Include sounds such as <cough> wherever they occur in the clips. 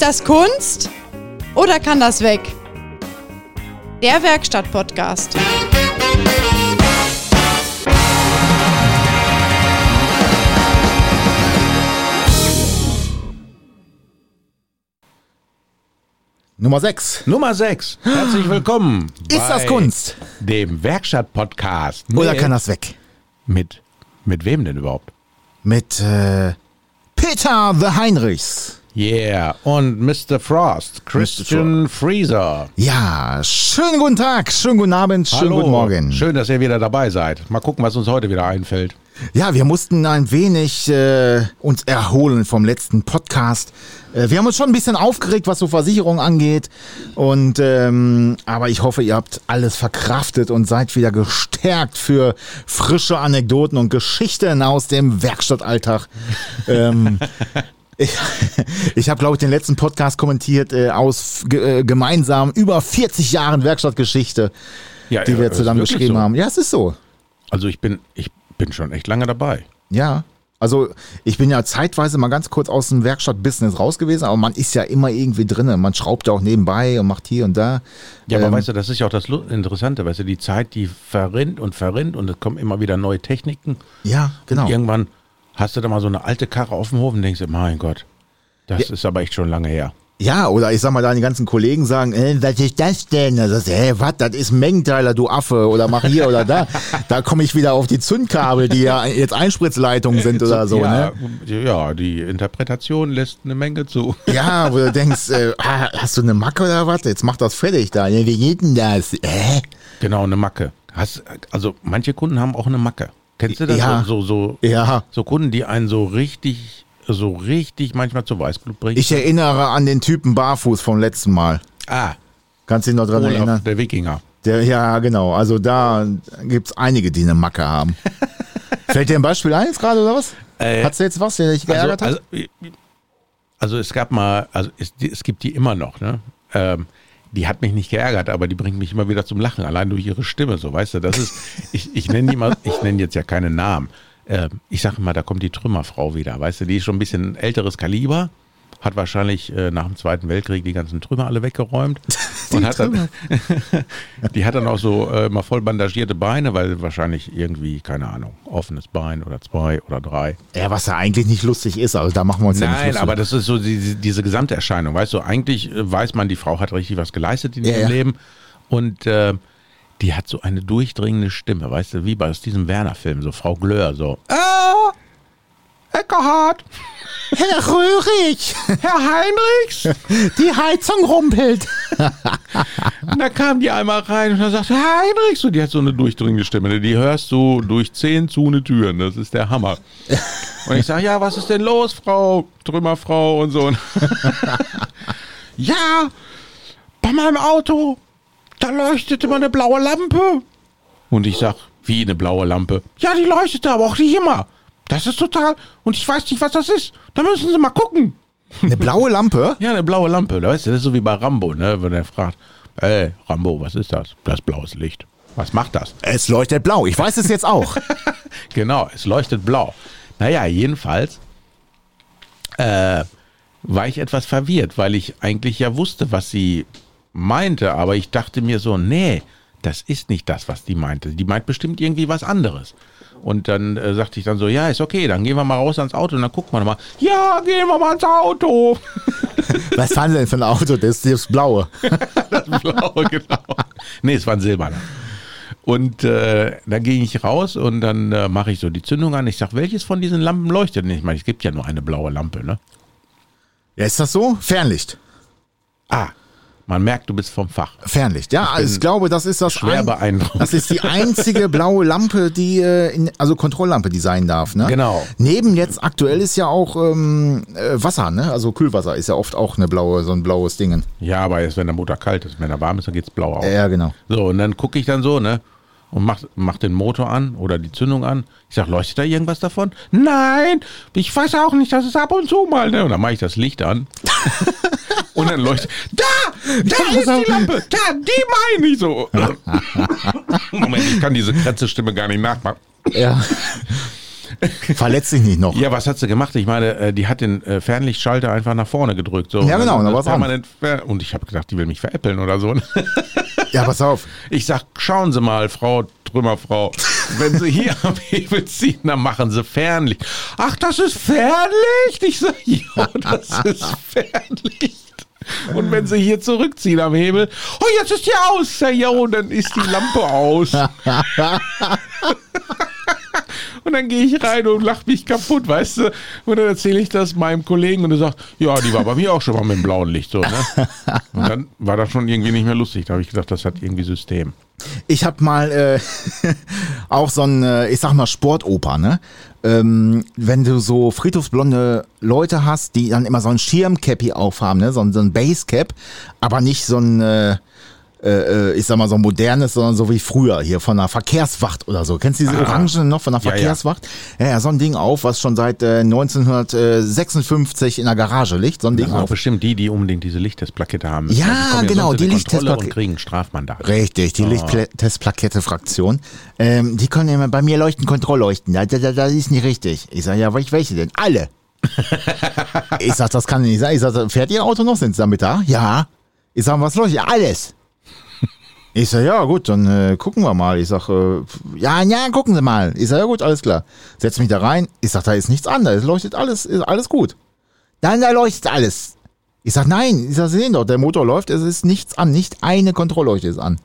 Ist das Kunst oder kann das weg? Der Werkstatt-Podcast. Nummer 6. Nummer 6. Herzlich willkommen. Ist das Kunst? Dem Werkstatt-Podcast. Oder kann das weg? Mit, mit wem denn überhaupt? Mit äh, Peter the Heinrichs. Yeah. Und Mr. Frost. Christian Freezer. Ja, schönen guten Tag, schönen guten Abend, schönen guten Morgen. Schön, dass ihr wieder dabei seid. Mal gucken, was uns heute wieder einfällt. Ja, wir mussten ein wenig äh, uns erholen vom letzten Podcast. Äh, wir haben uns schon ein bisschen aufgeregt, was so Versicherung angeht. Und ähm, aber ich hoffe, ihr habt alles verkraftet und seid wieder gestärkt für frische Anekdoten und Geschichten aus dem Werkstattalltag. <laughs> ähm, ich <laughs> ich habe, glaube ich, den letzten Podcast kommentiert äh, aus äh, gemeinsam über 40 Jahren Werkstattgeschichte, Ja, die ja, wir zusammen geschrieben so. haben. Ja, es ist so. Also ich bin, ich bin schon echt lange dabei. Ja. Also ich bin ja zeitweise mal ganz kurz aus dem Werkstatt-Business raus gewesen, aber man ist ja immer irgendwie drinne. Man schraubt ja auch nebenbei und macht hier und da. Ja, aber Ähm, weißt du, das ist ja auch das Interessante, weißt du, die Zeit, die verrinnt und verrinnt und es kommen immer wieder neue Techniken. Ja, genau. Und irgendwann hast du da mal so eine alte Karre auf dem Hof und denkst mein Gott, das ist aber echt schon lange her. Ja, oder ich sag mal, die ganzen Kollegen sagen, äh, was ist das denn? Da sagst du, hä, was, das ist ein Mengenteiler, du Affe, oder mach hier oder da. <laughs> Da komme ich wieder auf die Zündkabel, die ja jetzt Einspritzleitungen <laughs> sind oder so, ja, ne? ja, die Interpretation lässt eine Menge zu. <laughs> Ja, wo du denkst, äh, ah, hast du eine Macke oder was? Jetzt mach das fertig da. Ja, Wie geht denn das? Hä? Genau, eine Macke. Hast, also manche Kunden haben auch eine Macke. Kennst du das? Ja. So, so, Ja. so Kunden, die einen so richtig, so richtig manchmal zu Weißblut bringen. Ich erinnere an den Typen Barfuß vom letzten Mal. ah, Kannst du dich noch dran Olaf, erinnern? der Wikinger. Der, ja, genau. Also da gibt's einige, die eine Macke haben. <laughs> Fällt dir ein Beispiel ein jetzt gerade oder was? Äh, Hat's du jetzt was, der dich geärgert also, hat? also, also es gab mal, also es, es gibt die immer noch, ne? Ähm, die hat mich nicht geärgert, aber die bringt mich immer wieder zum Lachen, allein durch ihre Stimme, so weißt du. Das ist, <laughs> ich, ich nenne die mal, ich nenne jetzt ja keinen Namen. Ähm, ich sage mal, da kommt die Trümmerfrau wieder, weißt du, die ist schon ein bisschen älteres Kaliber, hat wahrscheinlich äh, nach dem Zweiten Weltkrieg die ganzen Trümmer alle weggeräumt. <laughs> und hat dann, <laughs> die hat dann auch so äh, mal voll bandagierte Beine, weil wahrscheinlich irgendwie, keine Ahnung, offenes Bein oder zwei oder drei. ja, was ja eigentlich nicht lustig ist, also da machen wir uns ja nicht Nein, lustig. aber das ist so diese, diese gesamte Erscheinung. Weißt du, eigentlich äh, weiß man, die Frau hat richtig was geleistet in Ja, ihrem ja. Leben. Und äh, die hat so eine durchdringende Stimme, weißt du, wie bei aus diesem Werner-Film, so Frau Glöhr, so. Ah, Eckerhard, Herr Röhrig, Herr Heinrichs. die Heizung rumpelt. Und da kam die einmal rein und dann sagte Herr Heinrichs. Und die hat so eine durchdringende Stimme. ne? Die hörst du durch zehn zune Türen. Das ist der Hammer. Und ich sage, ja, was ist denn los, Frau Trümmerfrau und so. <laughs> ja, bei meinem Auto, da leuchtete mal eine blaue Lampe. Und ich sag, wie eine blaue Lampe? Ja, die leuchtete aber auch nicht immer. Das ist total. Und ich weiß nicht, was das ist. Da müssen Sie mal gucken. Eine blaue Lampe? <laughs> Ja, eine blaue Lampe. Weißt du, das ist so wie bei Rambo, ne? Wenn er fragt, ey, Rambo, was ist das? Das blaues Licht. Was macht das? Es leuchtet blau. Ich weiß es jetzt auch. <laughs> Genau, es leuchtet blau. Naja, jedenfalls äh, war ich etwas verwirrt, weil ich eigentlich ja wusste, was sie meinte, aber ich dachte mir so, nee, das ist nicht das, was die meinte. Die meint bestimmt irgendwie was anderes. Und dann äh, sagte ich dann so, ja, ist okay, dann gehen wir mal raus ans Auto und dann gucken wir mal. Ja, gehen wir mal ans Auto. <laughs> Was fahren Sie denn für ein Auto? Das ist das blaue. <laughs> Das blaue, genau. Nee, es war ein silberner. Und äh, dann gehe ich raus und dann äh, mache ich so die Zündung an. Ich sage, welches von diesen Lampen leuchtet denn? Ich meine, es gibt ja nur eine blaue Lampe, ne? Ja, ist das so? Fernlicht. Ah, man merkt, du bist vom Fach. Fernlicht, ja, also ich glaube, das ist das schwer beeindruckt. Das ist die einzige blaue Lampe, die äh, in, also Kontrolllampe, die sein darf, ne? Genau. Neben jetzt aktuell ist ja auch ähm, äh, Wasser, ne? Also Kühlwasser ist ja oft auch eine blaue, so ein blaues Ding. Ja, aber erst wenn der Motor kalt ist, wenn er warm ist, dann geht's blau aus. Ja, genau. So, und dann gucke ich dann so, ne? Und mach, mach den Motor an oder die Zündung an. Ich sag, leuchtet da irgendwas davon? Nein, ich weiß auch nicht, das ist ab und zu mal, ne? Und dann mache ich das Licht an. <laughs> und dann leuchtet. Da! Da ist die Lampe! Da, die meine ich so. <laughs> Moment, ich kann diese Krätzestimme gar nicht nachmachen. Ja. Verletzt dich nicht noch. Ja, was hat sie gemacht? Ich meine, äh, die hat den äh, Fernlichtschalter einfach nach vorne gedrückt. So. Ja, genau, Und da das war's an. permanent fer- Und ich habe gedacht, die will mich veräppeln oder so. <laughs> Ja, pass auf. Ich sag, schauen Sie mal, Frau Trümmerfrau, wenn Sie hier am <laughs> Hebel ziehen, dann machen Sie Fernlicht. Ach, das ist Fernlicht? Ich sag, ja, das ist Fernlicht. Und wenn Sie hier zurückziehen am Hebel, oh, jetzt ist die aus. Ja, und dann ist die Lampe aus. <laughs> Und dann gehe ich rein und lach mich kaputt, weißt du? Und dann erzähle ich das meinem Kollegen und er sagt, ja, die war bei mir auch schon mal mit dem blauen Licht so, ne? Und dann war das schon irgendwie nicht mehr lustig. Da habe ich gedacht, das hat irgendwie System. Ich habe mal äh, <laughs> auch so ein, äh, ich sag mal, Sportoper, ne? Ähm, wenn du so friedhofsblonde Leute hast, die dann immer so ein Schirmcappy aufhaben, ne? So, ein- so ein Basecap, aber nicht so ein, äh, äh, ich sag mal, so modernes, sondern so wie früher hier von der Verkehrswacht oder so. Kennst du diese Ah. Orangen noch von der Ja, ja. Verkehrswacht? Ja, ja, so ein Ding auf, was schon seit äh, 1956 in der Garage liegt. So ein Das Ding auch auf. bestimmt die, die unbedingt diese Lichttestplakette haben. Ja, die kommen genau, die Lichttestplakette. und kriegen Strafmandat. Richtig, die Lichttestplakette-Fraktion. Ähm, die können immer bei mir leuchten, Kontrollleuchten. Da, da, da, das ist nicht richtig. Ich sage, ja, welche denn? Alle. <laughs> ich sag, das kann nicht sein. Ich sag, fährt Ihr Auto noch? Sind Sie damit da? Ja. Ich sag, was leuchtet? Alles. Ich sag, ja, gut, dann äh, gucken wir mal. Ich sag, äh, ja, ja, gucken Sie mal. Ich sag, ja, gut, alles klar. Setz mich da rein. Ich sag, da ist nichts an. Da leuchtet alles, ist alles gut. Dann, da leuchtet alles. Ich sag, nein, ich sag, Sie sehen doch, der Motor läuft, es ist nichts an, nicht eine Kontrollleuchte ist an.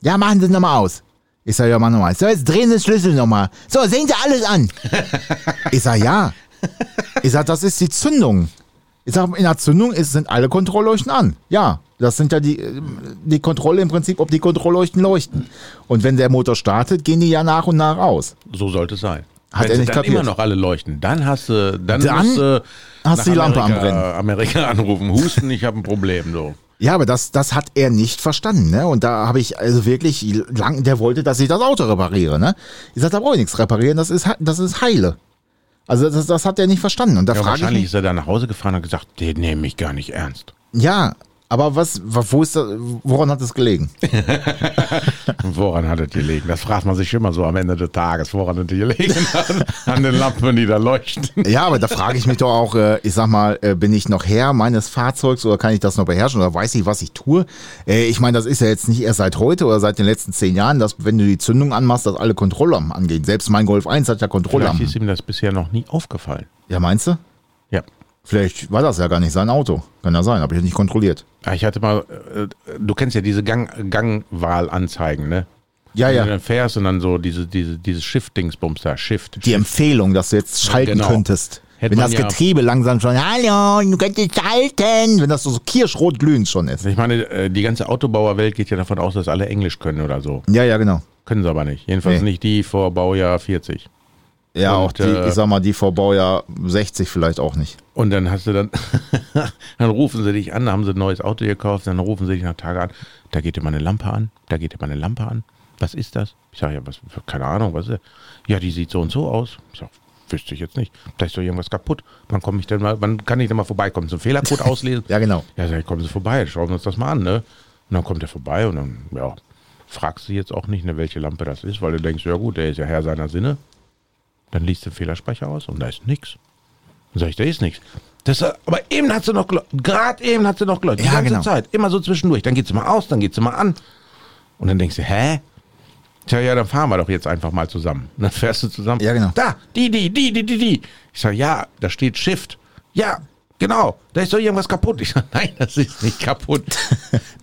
Ja, machen Sie nochmal aus. Ich sag, ja, mach nochmal. So, jetzt drehen Sie den Schlüssel nochmal. So, sehen Sie alles an. <laughs> ich sag, ja. Ich sag, das ist die Zündung. Ich sag, in der Zündung ist, sind alle Kontrollleuchten an. Ja, das sind ja die, äh, die Kontrolle im Prinzip, ob die Kontrollleuchten leuchten. Und wenn der Motor startet, gehen die ja nach und nach aus. So sollte es sein. Hat Wenn er nicht dann kapiert. immer noch alle leuchten, dann hast du, dann, Dann musst du hast du die Lampe am Amerika, Brennen. <laughs> Amerika anrufen, husten, ich habe ein Problem. So. Ja, aber das, das hat er nicht verstanden, ne? Und da habe ich also wirklich lang, der wollte, dass ich das Auto repariere, ne? Ich sag, da brauche ich nichts reparieren, das ist, das ist heile. Also das, das hat er nicht verstanden. Und da Ja, frage ich wahrscheinlich mich, ist er dann nach Hause gefahren und hat gesagt, den nehme ich gar nicht ernst. ja, aber was, wo ist das, woran hat es gelegen? <laughs> Woran hat es gelegen? Das fragt man sich immer so am Ende des Tages, woran es gelegen <laughs> hat. An den Lampen, die da leuchten. Ja, aber da frage ich mich doch auch, äh, ich sag mal, äh, bin ich noch Herr meines Fahrzeugs oder kann ich das noch beherrschen oder weiß ich, was ich tue? Äh, ich meine, das ist ja jetzt nicht erst seit heute oder seit den letzten zehn Jahren, dass wenn du die Zündung anmachst, dass alle Kontrollampen angehen. Selbst mein Golf 1 hat ja Vielleicht Kontrollampen. ist ihm das bisher noch nie aufgefallen. Ja, meinst du? Ja. Vielleicht war das ja gar nicht sein Auto. Kann ja sein, habe ich nicht kontrolliert. Ich hatte mal, äh, du kennst ja diese Gang, Gangwahlanzeigen, ne? Ja, Wenn du ja. dann fährst und dann so diese, diese, dieses Shift-Dingsbums da, Shift. Die Empfehlung, dass du jetzt schalten genau. könntest. Hätte wenn das ja- Getriebe langsam schon, hallo, du könntest schalten. Wenn das so kirschrot glühend schon ist. Ich meine, äh, die ganze Autobauerwelt geht ja davon aus, dass alle Englisch können oder so. Ja, ja, genau. Können sie aber nicht. Jedenfalls Nee. nicht die vor Baujahr 40. Ja, Und, auch die, äh, ich sag mal, die vor Baujahr 60 vielleicht auch nicht. Und dann hast du dann, <laughs> dann rufen sie dich an, da haben sie ein neues Auto gekauft, dann rufen sie dich nach Tage an, da geht dir mal eine Lampe an, da geht dir mal eine Lampe an. Was ist das? Ich sage, ja, was, keine Ahnung, was ist das? Ja, die sieht so und so aus. Ich sage, wüsste ich jetzt nicht. Da ist doch irgendwas kaputt. Wann komme ich denn mal, wann kann ich denn mal vorbeikommen? So einen Fehlercode <laughs> auslesen? Ja, genau. Ja, sag ich, kommen Sie vorbei, schauen wir uns das mal an, ne? Und dann kommt er vorbei und dann, ja, fragst du jetzt auch nicht, ne, welche Lampe das ist, weil du denkst, ja gut, der ist ja Herr seiner Sinne. Dann liest du den Fehlersprecher aus und da ist nix. Dann sag ich, da ist nichts. Das, aber eben hat sie noch geleuchtet. Gerade eben hat sie noch geleuchtet. Ja, die ganze genau. Zeit. Immer so zwischendurch. Dann geht sie mal aus, dann geht sie mal an. Und dann denkst du, hä? Tja, ja, dann fahren wir doch jetzt einfach mal zusammen. Und <laughs> dann fährst du zusammen. Ja, genau. Da, die, die, die, die, die, die. Ich sag, ja, da steht Shift. Ja, genau. Da ist doch irgendwas kaputt. Ich sag, nein, das ist nicht kaputt. <laughs>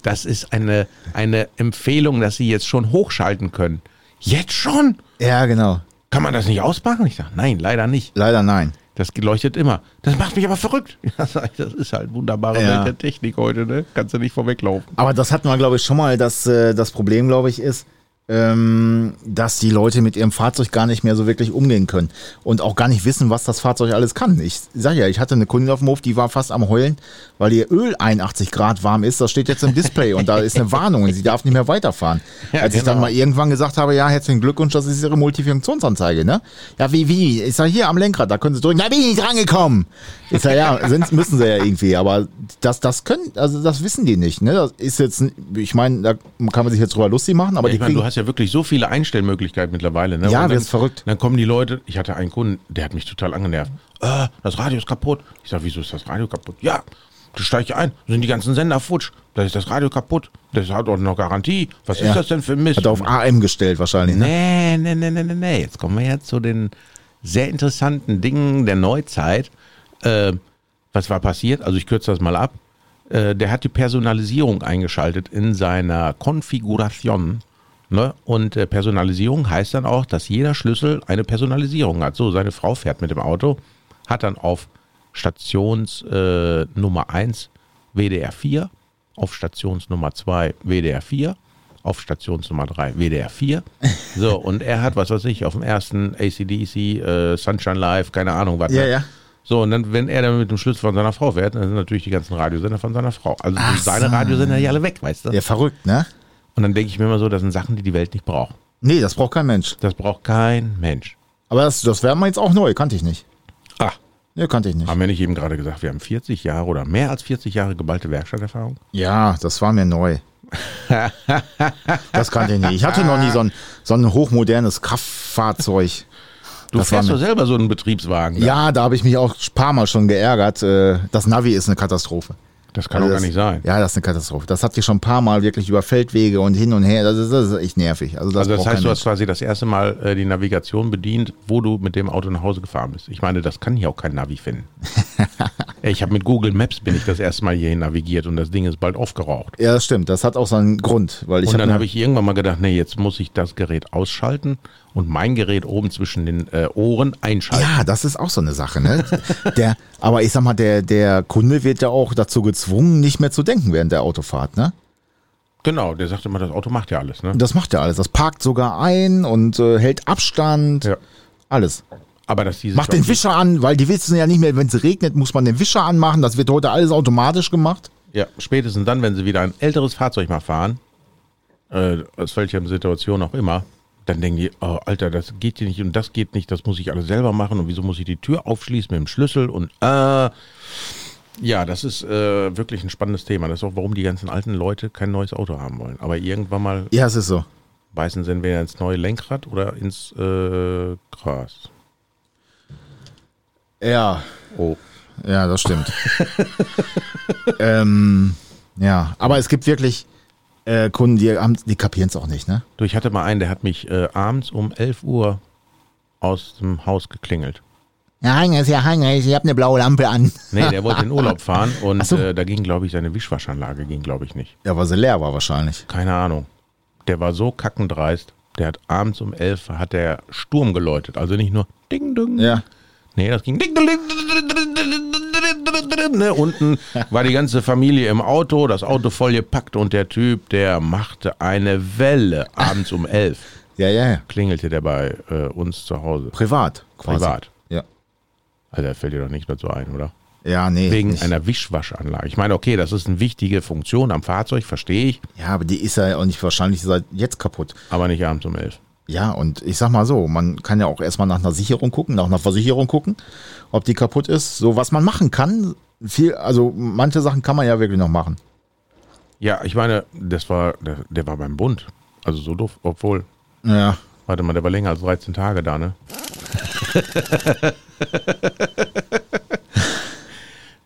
Das ist eine, eine Empfehlung, dass Sie jetzt schon hochschalten können. Jetzt schon? Ja, genau. Kann man das nicht ausmachen? Ich sag, nein, leider nicht. Leider nein. Das leuchtet immer. Das macht mich aber verrückt. <laughs> Das ist halt wunderbare Ja. Welt der Technik heute, ne? Kannst du nicht vorweglaufen. Aber das hatten wir, glaube ich, schon mal. Das, äh, das Problem, glaube ich, ist, ähm, dass die Leute mit ihrem Fahrzeug gar nicht mehr so wirklich umgehen können und auch gar nicht wissen, was das Fahrzeug alles kann. Ich sage ja, ich hatte eine Kundin auf dem Hof, die war fast am Heulen, weil ihr Öl 81 Grad warm ist. Das steht jetzt im Display und da ist eine Warnung und sie darf nicht mehr weiterfahren. <laughs> Ja, Als ich dann genau. mal irgendwann gesagt habe, ja, herzlichen Glückwunsch, das ist ihre Multifunktionsanzeige, ne? Ja, wie, wie? Ich sage, hier am Lenkrad, da können sie drücken. Da bin ich nicht rangekommen. Ich sage, ja, sind, müssen sie ja irgendwie, aber das, das können, also das wissen die nicht, ne? Das ist jetzt, ich meine, da kann man sich jetzt drüber lustig machen, aber Ja, die meine, kriegen, hast ja wirklich so viele Einstellmöglichkeiten mittlerweile. Ne? Ja, das ist verrückt. Dann kommen die Leute, ich hatte einen Kunden, der hat mich total angenervt. Äh, das Radio ist kaputt. Ich sag, wieso ist das Radio kaputt? Ja, du steigst ein, sind die ganzen Sender futsch. Da ist das Radio kaputt. Das hat auch noch Garantie. Was Ja. ist das denn für ein Mist? Hat er auf AM gestellt wahrscheinlich. Ne? Nee, nee, nee, nee, nee, nee. Jetzt kommen wir ja zu den sehr interessanten Dingen der Neuzeit. Äh, was war passiert? Also ich kürze das mal ab. Äh, der hat die Personalisierung eingeschaltet in seiner Konfiguration. Ne? Und äh, Personalisierung heißt dann auch, dass jeder Schlüssel eine Personalisierung hat. So, seine Frau fährt mit dem Auto, hat dann auf Stations äh, Nummer 1 WDR 4, auf Stationsnummer 2 WDR 4, auf Stationsnummer 3 WDR 4. <laughs> So, und er hat, was weiß ich, auf dem ersten ACDC, äh, Sunshine Live, keine Ahnung was. Ja, ne? ja. So, und dann, wenn er dann mit dem Schlüssel von seiner Frau fährt, dann sind natürlich die ganzen Radiosender von seiner Frau. Also Ach seine so. Radiosender ja alle weg, weißt du? Ja, verrückt, ne? Und dann denke ich mir immer so, das sind Sachen, die die Welt nicht braucht. Nee, das braucht kein Mensch. Das braucht kein Mensch. Aber das, das wäre mal jetzt auch neu, kannte ich nicht. Ah, Ja, kannte ich nicht. haben wir nicht eben gerade gesagt, wir haben 40 Jahre oder mehr als 40 Jahre geballte Werkstatterfahrung? Ja, das war mir neu. das kannte ich nicht. Ich hatte noch nie so ein, so ein hochmodernes Kraftfahrzeug. <laughs> Du Das war fährst mir- doch selber so einen Betriebswagen. da. Ja, da habe ich mich auch ein paar Mal schon geärgert. Äh, Das Navi ist eine Katastrophe. Das kann Also doch das, gar nicht sein. Ja, das ist eine Katastrophe. Das hat hier schon ein paar Mal wirklich über Feldwege und hin und her. Das ist, das ist echt nervig. Also das, Also das heißt, du hast quasi das erste Mal äh, die Navigation bedient, wo du mit dem Auto nach Hause gefahren bist. Ich meine, das kann hier auch kein Navi finden. <laughs> Ich habe mit Google Maps bin ich das erste Mal hierhin navigiert und das Ding ist bald aufgeraucht. Ja, das stimmt. Das hat auch seinen Grund. Weil ich und dann hab habe ich irgendwann mal gedacht, nee, jetzt muss ich das Gerät ausschalten und mein Gerät oben zwischen den äh, Ohren einschalten. Ja, das ist auch so eine Sache, ne? der, aber ich sag mal, der, der Kunde wird ja auch dazu gezwungen, nicht mehr zu denken während der Autofahrt, ne? Genau, der sagt immer, das Auto macht ja alles. Ne? Das macht ja alles. Das parkt sogar ein und äh, hält Abstand. Ja. Alles. Aber dass dieses Macht den Wischer an, weil die wissen ja nicht mehr, wenn es regnet, muss man den Wischer anmachen. Das wird heute alles automatisch gemacht. Ja, spätestens dann, wenn sie wieder ein älteres Fahrzeug mal fahren, äh, aus welcher Situation auch immer, dann denken die, oh, Alter, das geht hier nicht und das geht nicht, das muss ich alles selber machen und wieso muss ich die Tür aufschließen mit dem Schlüssel und äh, ja, das ist äh, wirklich ein spannendes Thema. Das ist auch, warum die ganzen alten Leute kein neues Auto haben wollen. Aber irgendwann mal Ja, es ist so. beißen sie entweder ins neue Lenkrad oder ins äh, Gras. Ja, Oh. ja, das stimmt. <laughs> ähm, ja, aber es gibt wirklich äh, Kunden, die, die kapieren es auch nicht, ne? Du, ich hatte mal einen, der hat mich äh, abends um 11 Uhr aus dem Haus geklingelt. Ja, Heinrich, ja, Heinrich, ich habe eine blaue Lampe an. Nee, der wollte in Urlaub fahren und so. äh, da ging, glaube ich, seine Wischwaschanlage ging, glaube ich, nicht. Ja, weil sie leer war wahrscheinlich. Keine Ahnung. Der war so kackendreist. Der hat abends um 11 hat der Sturm geläutet. Also nicht nur Ding, Ding. Ja. Nee, das ging ding, Ding, Ding, Ding, Ding, Ding, Ding, Ding, Ding ne? Unten war die ganze Familie im Auto, das Auto voll gepackt und der Typ, der machte eine Welle abends um 11. <laughs> Ja, ja, ja. Klingelte der bei äh, uns zu Hause. Privat, quasi. Privat. Ja. Also da fällt dir doch nichts mehr so ein, oder? Ja, nee. Wegen nicht. einer Wischwaschanlage. Ich meine, okay, das ist eine wichtige Funktion am Fahrzeug, verstehe ich, Ja, aber die ist ja auch nicht wahrscheinlich seit jetzt kaputt. aber nicht abends um 11. Ja, und ich sag mal so, man kann ja auch erstmal nach einer Sicherung gucken, nach einer Versicherung gucken, ob die kaputt ist. So, was man machen kann, viel, also manche Sachen kann man ja wirklich noch machen. Ja, ich meine, das war, der, der war beim Bund. Also so doof, obwohl, Ja. warte mal, der war länger als 13 Tage da, ne? <laughs>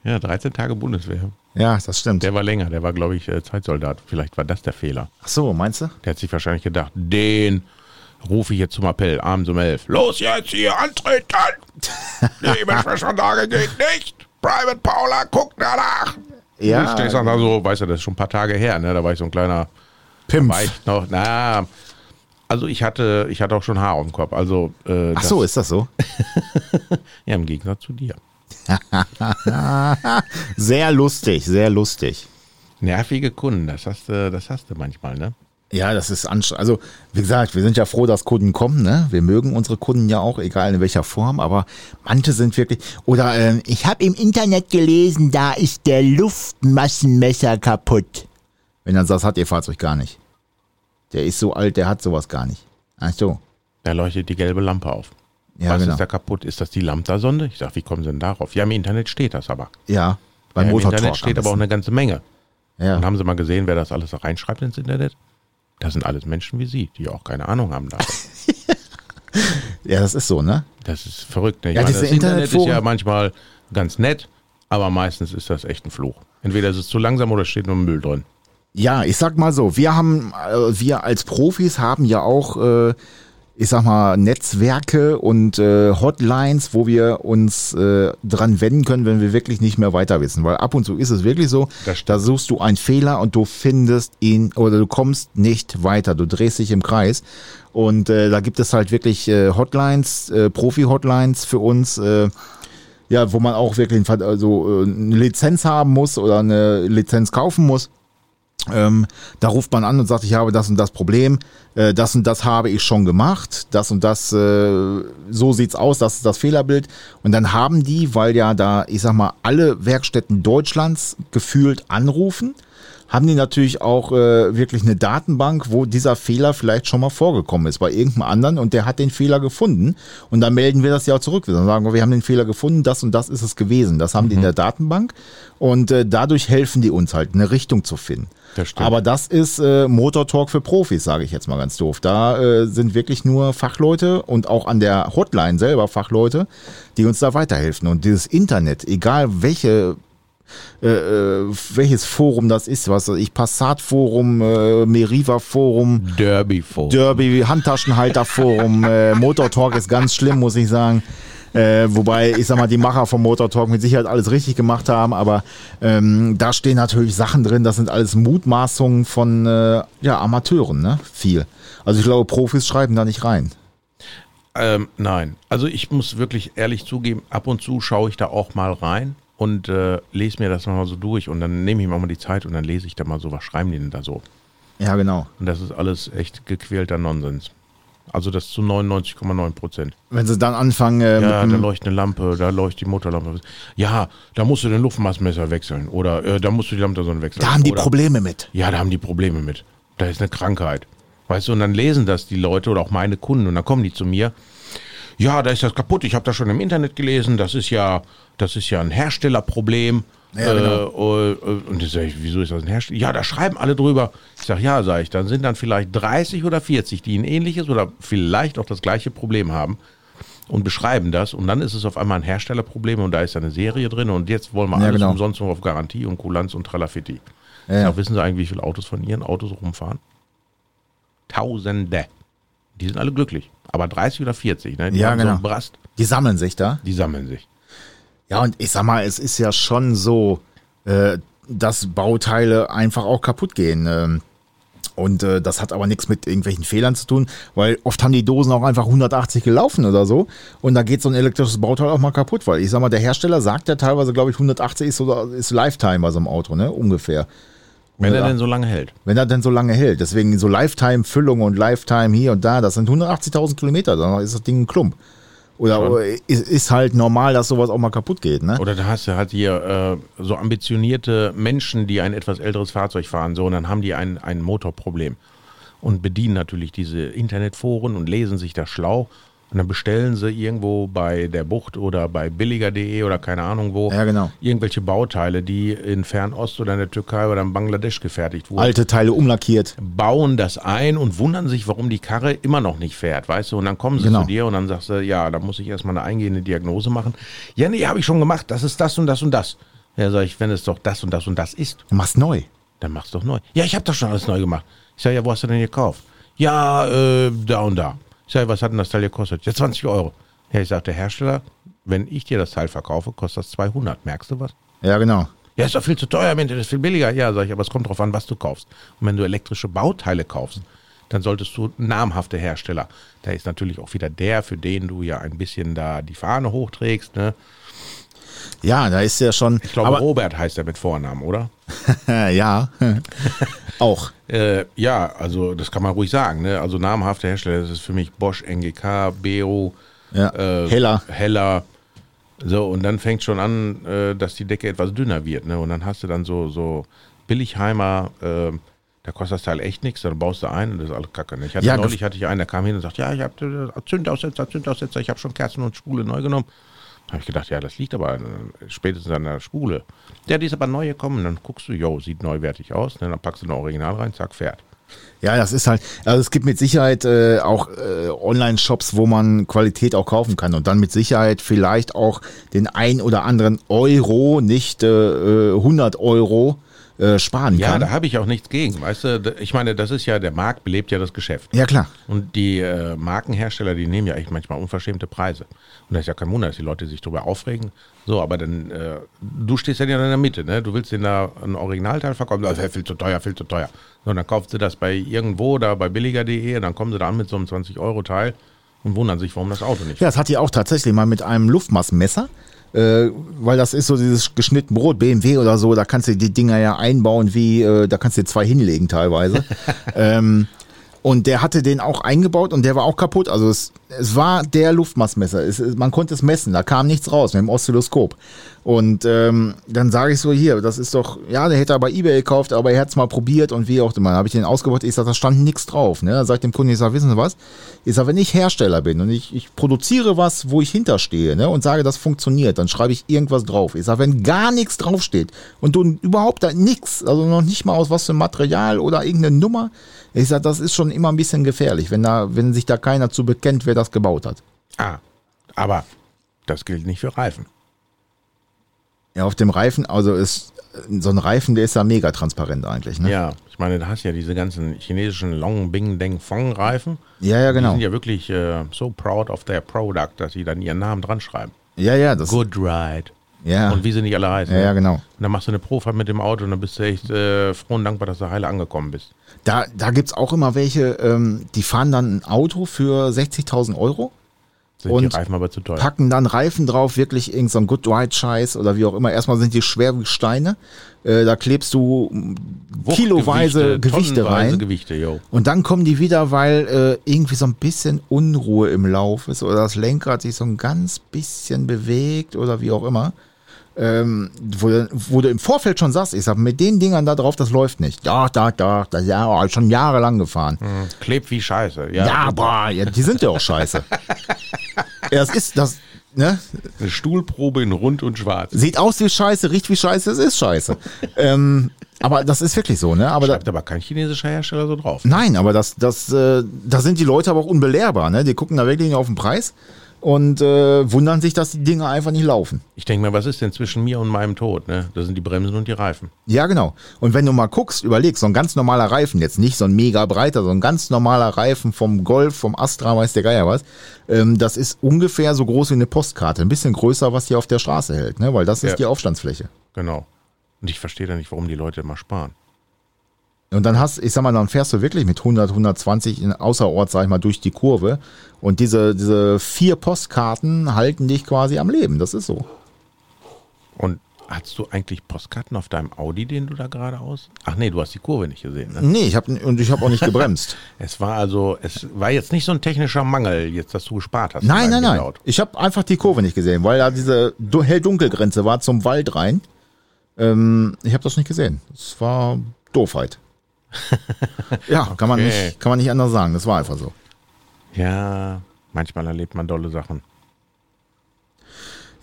ja, 13 Tage Bundeswehr. Ja, das stimmt. Der war länger, der war, glaube ich, äh, Zeitsoldat. Vielleicht war das der Fehler. Ach so, meinst du? Der hat sich wahrscheinlich gedacht, den rufe ich jetzt zum Appell, abends um 11. Los jetzt hier, antreten! <laughs> Die Wischwaschanlage geht nicht! Private Paula, guck danach! Ja. Du stehst dann da so, weißt du, das ist schon ein paar Tage her, ne? Da war ich so ein kleiner, Pimp. war ich noch, na, also ich hatte, ich hatte auch schon Haar auf dem Kopf. Also, äh, Ach so, ist das so? <laughs> Ja, im Gegensatz zu dir. <laughs> Sehr lustig, sehr lustig. Nervige Kunden, das hast du, das hast du manchmal, ne? Ja, das ist anstrengend. Also, wie gesagt, wir sind ja froh, dass Kunden kommen. Ne? Wir mögen unsere Kunden ja auch, egal in welcher Form. Aber manche sind wirklich. Oder ähm, ich habe im Internet gelesen, da ist der Luftmassenmesser kaputt. Wenn dann sagst, hat ihr Fahrzeug gar nicht. Der ist so alt, der hat sowas gar nicht. Ach so. Da leuchtet die gelbe Lampe auf. Ja, Was genau. ist da kaputt? Ist das die Lambda-Sonde? Ich sag, wie kommen sie denn darauf? Ja, im Internet steht das aber. Ja, beim ja, Im. Internet steht aber auch eine ganze Menge. Ja. Und haben sie mal gesehen, wer das alles reinschreibt ins Internet? Das sind alles Menschen wie Sie, die auch keine Ahnung haben davon. <laughs> Ja, das ist so, ne? Das ist verrückt. Ne? Ich Ja, meine, das Internet ist ja manchmal ganz nett, aber meistens ist das echt ein Fluch. Entweder ist es zu langsam oder steht nur Müll drin. Ja, ich sag mal so, wir haben, äh, wir als Profis haben ja auch, äh, ich sag mal, Netzwerke und äh, Hotlines, wo wir uns äh, dran wenden können, wenn wir wirklich nicht mehr weiter wissen. Weil ab und zu ist es wirklich so, da suchst du einen Fehler und du findest ihn oder du kommst nicht weiter, du drehst dich im Kreis. Und äh, da gibt es halt wirklich äh, Hotlines, äh, Profi-Hotlines für uns. Äh, ja, wo man auch wirklich also, äh, eine Lizenz haben muss oder eine Lizenz kaufen muss. Ähm, da ruft man an und sagt, ich habe das und das Problem, äh, das und das habe ich schon gemacht, das und das, äh, so sieht's aus, das ist das Fehlerbild. Und dann haben die, weil ja da, ich sag mal, alle Werkstätten Deutschlands gefühlt anrufen, haben die natürlich auch äh, wirklich eine Datenbank, wo dieser Fehler vielleicht schon mal vorgekommen ist bei irgendeinem anderen und der hat den Fehler gefunden und dann melden wir das ja auch zurück. Dann sagen wir, wir haben den Fehler gefunden, das und das ist es gewesen. Das haben die in der Datenbank und äh, dadurch helfen die uns halt, eine Richtung zu finden. Das. Aber das ist äh, Motor Talk für Profis, sage ich jetzt mal ganz doof. Da äh, sind wirklich nur Fachleute und auch an der Hotline selber Fachleute, die uns da weiterhelfen. Und dieses Internet, egal welche äh, äh, welches Forum das ist, was weiß ich, Passat-Forum, äh, Meriva-Forum, Derby vor. Derby, Handtaschenhalter-Forum, äh, Motor Talk ist ganz schlimm, muss ich sagen. Äh, wobei, ich sag mal, die Macher vom Motor Talk mit Sicherheit alles richtig gemacht haben, aber ähm, da stehen natürlich Sachen drin, das sind alles Mutmaßungen von äh, ja, Amateuren, ne? Viel. Also ich glaube, Profis schreiben da nicht rein. Ähm, nein, also ich muss wirklich ehrlich zugeben, ab und zu schaue ich da auch mal rein und äh, lese mir das nochmal so durch und dann nehme ich mir auch mal die Zeit und dann lese ich da mal so, was schreiben die denn da so? Ja, genau. Und das ist alles echt gequälter Nonsens. Also das zu 99,9 Prozent. Wenn sie dann anfangen äh, Ja, da leuchtet eine Lampe, da leuchtet die Motorlampe. Ja, da musst du den Luftmaßmesser wechseln oder äh, da musst du die Lampe wechseln. da haben die oder, Probleme mit. Ja, da haben die Probleme mit. Da ist eine Krankheit. Weißt du, und dann lesen das die Leute oder auch meine Kunden und dann kommen die zu mir. Ja, da ist das kaputt. Ich habe das schon im Internet gelesen. Das ist ja, das ist ja ein Herstellerproblem. Ja, genau. äh, äh, und ich sage, wieso ist das ein Hersteller? Ja, da schreiben alle drüber. Ich sage, ja, sage ich, dann sind dann vielleicht 30 oder 40, die ein ähnliches oder vielleicht auch das gleiche Problem haben und beschreiben das. Und dann ist es auf einmal ein Herstellerproblem und da ist eine Serie drin und jetzt wollen wir Ja, alles genau. umsonst nur auf Garantie und Kulanz und Tralafitti. Ja, ja. Ja, wissen Sie eigentlich, wie viele Autos von Ihren Autos rumfahren? Tausende. Die sind alle glücklich. Aber 30 oder 40, ne? Die Ja, haben so genau. einen Brast, Die sammeln sich da. die sammeln sich. Ja, und ich sag mal, es ist ja schon so, äh, dass Bauteile einfach auch kaputt gehen. Ähm, und äh, das hat aber nichts mit irgendwelchen Fehlern zu tun, weil oft haben die Dosen auch einfach 180 gelaufen oder so. Und da geht so ein elektrisches Bauteil auch mal kaputt, weil ich sag mal, der Hersteller sagt ja teilweise, glaube ich, 180 ist, so, ist Lifetime bei so einem Auto, ne? Ungefähr. Wenn er 180 denn so lange hält. wenn er denn so lange hält. Deswegen so Lifetime-Füllung und Lifetime hier und da, das sind 180.000 Kilometer, dann ist das Ding ein Klump. Oder Schon. ist, ist halt normal, dass sowas auch mal kaputt geht, ne? Oder da hast du halt hier äh, so ambitionierte Menschen, die ein etwas älteres Fahrzeug fahren, so, und dann haben die ein, ein Motorproblem. Und bedienen natürlich diese Internetforen und lesen sich da schlau. Und dann bestellen sie irgendwo bei der Bucht oder bei billiger.de oder keine Ahnung wo Ja, genau. irgendwelche Bauteile, die in Fernost oder in der Türkei oder in Bangladesch gefertigt wurden. Alte Teile umlackiert. bauen das ein und wundern sich, warum die Karre immer noch nicht fährt, weißt du? Und dann kommen sie Genau. zu dir und dann sagst du, ja, da muss ich erstmal eine eingehende Diagnose machen. Ja, nee, habe ich schon gemacht, das ist das und das und das. Ja, sag ich, wenn es doch das und das und das ist, Du machst neu. dann mach's doch neu. Ja, ich habe das schon alles neu gemacht. Ich sage, ja, wo hast du denn gekauft? Ja, äh, da und da. Ich sage, was hat denn das Teil gekostet? Ja, 20 Euro. Ja, ich sage, der Hersteller, wenn ich dir das Teil verkaufe, kostet das 200. Merkst du was? Ja, genau. Ja, ist doch viel zu teuer, Mensch, das ist viel billiger. Ja, sag ich, aber es kommt drauf an, was du kaufst. Und wenn du elektrische Bauteile kaufst, dann solltest du namhafte Hersteller. Da ist natürlich auch wieder der, für den du ja ein bisschen da die Fahne hochträgst. Ne? Ja, da ist ja schon. Ich glaube, aber, Robert heißt er mit Vornamen, oder? <laughs> ja. <laughs> auch. Äh, ja, also das kann man ruhig sagen. Ne? Also namhafte Hersteller, das ist für mich Bosch, NGK, Bero, Ja. äh, Heller. Heller. So, und dann fängt schon an, äh, dass die Decke etwas dünner wird. Ne? Und dann hast du dann so, so Billigheimer, äh, da kostet das Teil echt nichts, dann baust du ein und das ist alles kacke. Ne? Ich hatte Ja, neulich hatte ich einen, der kam hin und sagt, ja, ich habe Zündaussetzer, Zündaussetzer, ich habe schon Kerzen und Spule neu genommen. Habe ich gedacht, ja, das liegt aber äh, spätestens an der Spule. Ja, die ist aber neu gekommen. Dann guckst du, jo, sieht neuwertig aus. Ne? Dann packst du ein Original rein, zack, fährt. Ja, das ist halt, also es gibt mit Sicherheit äh, auch äh, Online-Shops, wo man Qualität auch kaufen kann und dann mit Sicherheit vielleicht auch den ein oder anderen Euro, nicht äh, 100 Euro äh, sparen Ja, kann. da habe ich auch nichts gegen. Weißt du, ich meine, das ist ja, der Markt belebt ja das Geschäft. Ja, klar. Und die äh, Markenhersteller, die nehmen ja echt manchmal unverschämte Preise. Und das ist ja kein Wunder, dass die Leute sich darüber aufregen. So, aber dann, äh, du stehst ja in der Mitte, ne? Du willst den da ein Originalteil verkaufen, das ist viel zu teuer, viel zu teuer. So, dann kauft sie das bei irgendwo da bei billiger.de, dann kommen sie da an mit so einem 20-Euro-Teil und wundern sich, warum das Auto nicht. Ja, das hat die auch tatsächlich mal mit einem Luftmaßmesser. Äh, weil das ist so dieses geschnitten Brot, BMW oder so, da kannst du die Dinger ja einbauen wie, äh, da kannst du dir zwei hinlegen teilweise. <laughs> ähm, und der hatte den auch eingebaut und der war auch kaputt. Also es, es war der Luftmaßmesser. Es, man konnte es messen, da kam nichts raus mit dem Oszilloskop. Und ähm, dann sage ich so, hier, das ist doch, ja, der hätte er bei Ebay gekauft, aber er hat es mal probiert und wie auch immer. Dann habe ich den ausgebaut, ich sage, da stand nichts drauf. Ne? Dann sage ich dem Kunden, ich sage, wissen Sie was? Ich sage, wenn ich Hersteller bin und ich, ich produziere was, wo ich hinterstehe ne, und sage, das funktioniert, dann schreibe ich irgendwas drauf. Ich sage, wenn gar nichts draufsteht und du überhaupt nichts, also noch nicht mal aus was für Material oder irgendeine Nummer, ich sage, das ist schon immer ein bisschen gefährlich, wenn, da, wenn sich da keiner zu bekennt, wer das gebaut hat. Ah, aber das gilt nicht für Reifen. Ja, auf dem Reifen, also ist so ein Reifen, der ist ja mega transparent eigentlich. Ne? Ja, ich meine, da hast du ja diese ganzen chinesischen Long Bing Deng Fong Reifen. ja, ja, Die genau. sind ja wirklich äh, so proud of their product, dass sie dann ihren Namen dran schreiben. Ja, ja, das. Good Ride. Ja. Und wie sie nicht alle heißen. Ja, ja, genau. Und dann machst du eine Profahrt mit dem Auto und dann bist du echt äh, froh und dankbar, dass du heile angekommen bist. Da, da gibt's auch immer welche, ähm, die fahren dann ein Auto für 60.000 Euro, Sind Und die Reifen aber zu teuer. packen dann Reifen drauf, wirklich irgend so Good Ride Scheiß oder wie auch immer. Erstmal sind die schwer wie Steine. Äh, da klebst du kiloweise Gewichte tonnenweise rein. Gewichte, yo. Und dann kommen die wieder, weil äh, irgendwie so ein bisschen Unruhe im Lauf ist oder das Lenkrad sich so ein ganz bisschen bewegt oder wie auch immer. Ähm, wo, wo du im Vorfeld schon sagst, ich sag, mit den Dingern da drauf, das läuft nicht. Ja, da, da, da, ja, schon jahrelang gefahren. Hm, Klebt wie Scheiße. Ja, Ja, boah, ja, die sind ja auch scheiße. <laughs> ja, das ist, das, ne? Eine Stuhlprobe in rund und schwarz. Sieht aus wie scheiße, riecht wie scheiße, es ist scheiße. <laughs> ähm, aber das ist wirklich so, ne? Aber da, Schreibt aber kein chinesischer Hersteller so drauf. Nein, aber das, das, äh, da sind die Leute aber auch unbelehrbar, ne? Die gucken da wirklich nicht auf den Preis und äh, wundern sich, dass die Dinge einfach nicht laufen. Ich denke mir, was ist denn zwischen mir und meinem Tod? Ne? Das sind die Bremsen und die Reifen. Ja, genau. Und wenn du mal guckst, überlegst, so ein ganz normaler Reifen, jetzt nicht so ein mega breiter, so ein ganz normaler Reifen vom Golf, vom Astra, weiß der Geier was, ähm, das ist ungefähr so groß wie eine Postkarte. Ein bisschen größer, was die auf der Straße hält, ne? Weil das ist Ja. die Aufstandsfläche. Genau. Und ich verstehe da nicht, warum die Leute immer sparen. Und dann hast, ich sag mal, dann fährst du wirklich mit 100, 120 in außerort, sag ich mal, durch die Kurve. Und diese, diese vier Postkarten halten dich quasi am Leben. Das ist so. Und hast du eigentlich Postkarten auf deinem Audi, den du da gerade aus? Ach nee, du hast die Kurve nicht gesehen. Ne? Nee, ich habe und ich habe auch nicht gebremst. <laughs> Es war also, es war jetzt nicht so ein technischer Mangel, jetzt, dass du gespart hast. nein, in nein, nein. Auto. Ich habe einfach die Kurve nicht gesehen, weil da diese du- Hell-Dunkel-Grenze war zum Wald rein. Ähm, ich habe das nicht gesehen. Das war Doofheit. Ja, kann man Okay. nicht, kann man nicht anders sagen. Das war einfach so. Ja, manchmal erlebt man dolle Sachen.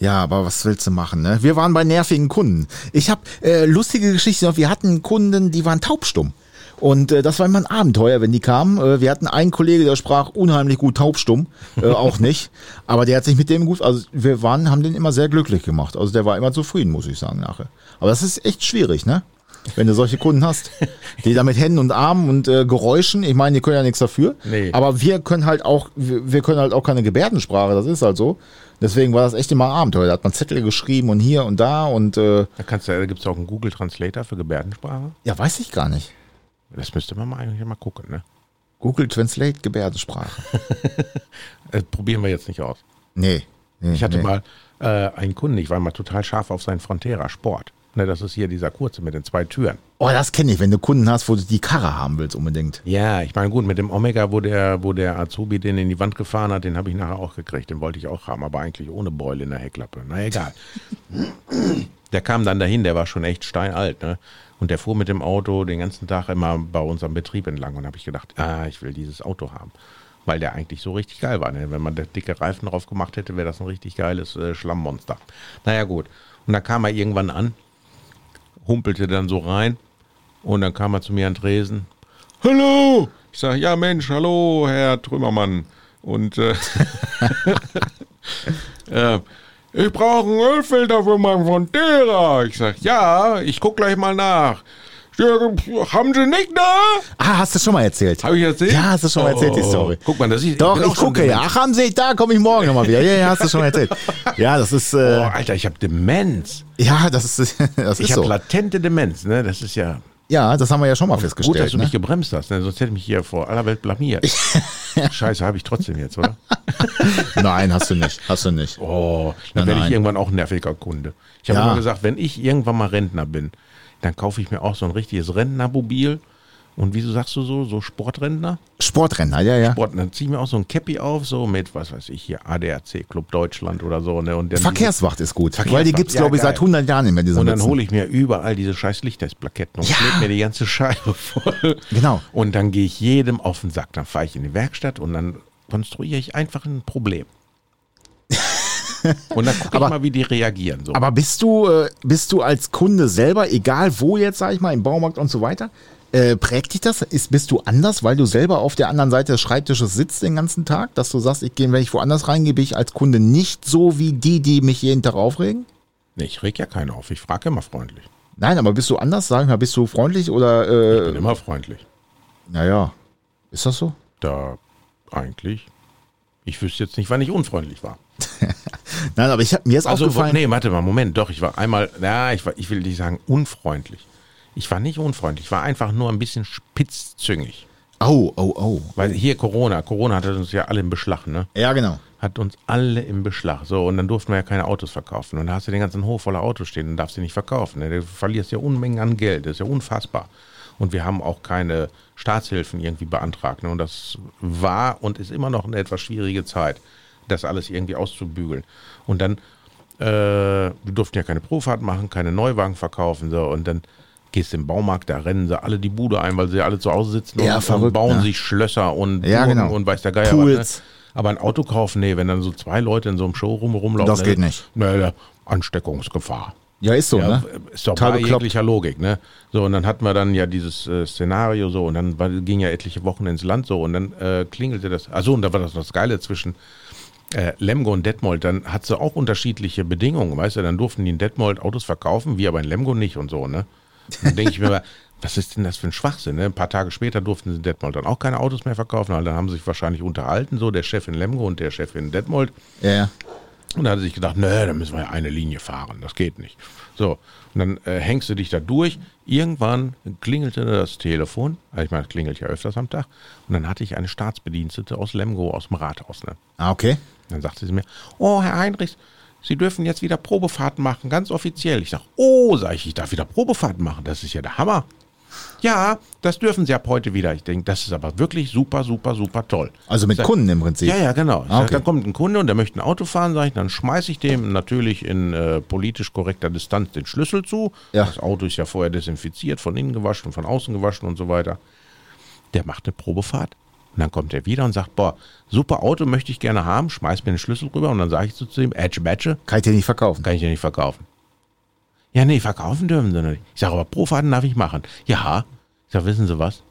Ja, aber was willst du machen, ne? Wir waren bei nervigen Kunden. Ich habe äh, lustige Geschichten. Wir hatten Kunden, die waren taubstumm. Und äh, das war immer ein Abenteuer, wenn die kamen. Äh, wir hatten einen Kollege, der sprach unheimlich gut taubstumm, äh, <laughs> auch nicht. Aber der hat sich mit dem gut, also wir waren, haben den immer sehr glücklich gemacht. Also der war immer zufrieden, muss ich sagen, nachher. Aber das ist echt schwierig, ne? Wenn du solche Kunden hast, die da mit Händen und Armen und äh, Geräuschen, ich meine, die können ja nichts dafür. Nee. Aber wir können halt auch, wir, wir können halt auch keine Gebärdensprache, das ist halt so. Deswegen war das echt immer Abenteuer. Da hat man Zettel geschrieben und hier und da und äh, Da, kannst du, da gibt es auch einen Google Translator für Gebärdensprache. ja, weiß ich gar nicht. Das müsste man mal eigentlich mal gucken, ne? Google Translate Gebärdensprache. Das <laughs> probieren wir jetzt nicht aus. Nee. nee Ich hatte nee. mal äh, einen Kunden, ich war mal total scharf auf seinen Frontera Sport. Ne, das ist hier dieser kurze mit den zwei Türen. Oh, das kenne ich, wenn du Kunden hast, wo du die Karre haben willst unbedingt. Ja, ich meine, gut, mit dem Omega, wo der, wo der Azubi den in die Wand gefahren hat, den habe ich nachher auch gekriegt. Den wollte ich auch haben, aber eigentlich ohne Beule in der Heckklappe. Na egal. <laughs> Der kam dann dahin, der war schon echt steinalt, ne? Und der fuhr mit dem Auto den ganzen Tag immer bei unserem Betrieb entlang und habe ich gedacht, ah, ich will dieses Auto haben. Weil der eigentlich so richtig geil war. Ne? Wenn man da dicke Reifen drauf gemacht hätte, wäre das ein richtig geiles äh, Schlammmonster. Naja, gut. Und dann kam er irgendwann an, humpelte dann so rein und dann kam er zu mir an Tresen. hallo. Ich sage, ja Mensch, hallo, Herr Trümmermann. Und äh, <laughs> äh, ich brauche einen Ölfilter für meinen Frontera. Ich sage, ja, ich guck gleich mal nach. Ja, haben Sie nicht da? Ah, hast du schon mal erzählt? Habe ich erzählt? Ja, hast du schon mal erzählt, die Story. Guck mal, das ist Doch, ich gucke ja. Ach, haben Sie, da komme ich morgen nochmal wieder. Ja, ja, hast du schon mal erzählt. <laughs> Ja, das ist, Oh, äh, Alter, ich habe Demenz. ja, das ist, <laughs> das Ich habe so. latente Demenz, ne? Das ist ja Ja, das haben wir ja schon mal gut, festgestellt. dass du mich ne? gebremst hast, ne? sonst hätte ich mich hier vor aller Welt blamiert. <laughs> Scheiße, habe ich trotzdem jetzt, oder? Nein, hast du nicht. Hast du nicht. Oh, dann Nein, werde ich nein. irgendwann auch ein nerviger Kunde. Ich habe Ja. immer gesagt, wenn ich irgendwann mal Rentner bin, dann kaufe ich mir auch so ein richtiges Rentnermobil. Und wieso sagst du so, so Sportrentner? Sportrenner, ja, ja. Sport, dann ziehe ich mir auch so ein Cappy auf, so mit, was weiß ich, hier ADAC Club Deutschland oder so. Ne? Und dann Verkehrswacht ist gut. Verkehrswacht, Weil die gibt's ja, glaube ich, geil. seit 100 Jahren nicht mehr, diese Und dann hole ich mir überall diese scheiß Lichtesplaketten und Ja. klebe mir die ganze Scheibe voll. Genau. Und dann gehe ich jedem auf den Sack. Dann fahre ich in die Werkstatt und dann konstruiere ich einfach ein Problem. Und dann gucke ich mal, wie die reagieren. So. Aber bist du, äh, bist du als Kunde selber, egal wo jetzt, sag ich mal, im Baumarkt und so weiter, äh, prägt dich das? Ist, bist du anders, weil du selber auf der anderen Seite des Schreibtisches sitzt den ganzen Tag, dass du sagst, ich gehe, wenn ich woanders reingehe, bin ich als Kunde nicht so wie die, die mich jeden Tag aufregen? nee, ich reg ja keinen auf. Ich frage immer freundlich. Nein, aber bist du anders? Sag ich mal, bist du freundlich oder, Ich bin äh, immer freundlich. naja, ist das so? Da eigentlich. Ich wüsste jetzt nicht, wann ich unfreundlich war. <laughs> Nein, aber ich hab, mir ist Also, aufgefallen, nee, warte mal, Moment, doch, ich war einmal, na, ich, war, ich will nicht sagen unfreundlich. Ich war nicht unfreundlich, ich war einfach nur ein bisschen spitzzüngig. oh, oh, oh. Weil hier Corona, Corona hat uns ja alle im Beschlag, ne? Ja, genau. Hat uns alle im Beschlag. So, und dann durften wir ja keine Autos verkaufen. Und da hast du den ganzen Hof voller Autos stehen und darfst sie nicht verkaufen. Ne? Du verlierst ja Unmengen an Geld, das ist ja unfassbar. Und wir haben auch keine Staatshilfen irgendwie beantragt. Ne? Und das war und ist immer noch eine etwas schwierige Zeit, das alles irgendwie auszubügeln. Und dann, äh, wir durften ja keine Profahrt machen, keine Neuwagen verkaufen. So, und dann gehst du im Baumarkt, da rennen sie alle die Bude ein, weil sie alle zu Hause sitzen Ja, und, verrückt, bauen ne? sich Schlösser und Ja, genau. und weiß der Geier Pools. was. Ne? Aber ein Auto kaufen, nee, wenn dann so zwei Leute in so einem Showroom rumlaufen. Das ne, geht nicht. Da- Ansteckungsgefahr. Ja, ist so, Ja, ne? Ist doch Total bei bekloppt. jeglicher Logik, ne? So, und dann hatten wir dann ja dieses äh, Szenario so und dann war, ging ja etliche Wochen ins Land so und dann äh, klingelte das. Also und da war das das Geile zwischen äh, Lemgo und Detmold, dann hat sie auch unterschiedliche Bedingungen, weißt du, dann durften die in Detmold Autos verkaufen, wir aber in Lemgo nicht und so, ne? Dann denke ich mir mal, <laughs> was ist denn das für ein Schwachsinn, ne? Ein paar Tage später durften sie in Detmold dann auch keine Autos mehr verkaufen, dann haben sie sich wahrscheinlich unterhalten, so der Chef in Lemgo und der Chef in Detmold. Ja. Und da hat er sich gedacht, nee, da müssen wir ja eine Linie fahren, das geht nicht. So, und dann äh, hängst du dich da durch. Irgendwann klingelte das Telefon, also ich meine, es klingelt ja öfters am Tag, und dann hatte ich eine Staatsbedienstete aus Lemgo, aus dem Rathaus. Ne? Ah, okay. Dann sagte sie mir, oh, Herr Heinrichs, Sie dürfen jetzt wieder Probefahrten machen, ganz offiziell. Ich sage, oh, sag ich, ich darf wieder Probefahrten machen, das ist ja der Hammer. Ja, das dürfen Sie ab heute wieder. Ich denke, das ist aber wirklich super, super, super toll. Also mit Sag- Kunden im Prinzip. ja, ja, genau. Ah, sag, okay. Da kommt ein Kunde und der möchte ein Auto fahren, sage ich, dann schmeiße ich dem natürlich in äh, politisch korrekter Distanz den Schlüssel zu. Ja. Das Auto ist ja vorher desinfiziert, von innen gewaschen, von außen gewaschen und so weiter. Der macht eine Probefahrt und dann kommt er wieder und sagt, boah, super Auto möchte ich gerne haben, schmeiß mir den Schlüssel rüber und dann sage ich so zu ihm, Edge Badge, Kann ich dir nicht verkaufen. kann ich ja nicht verkaufen. Ja, nee, verkaufen dürfen sie nicht. Ich sage, aber Profahrten darf ich machen. Ja. Ich sage, wissen Sie was?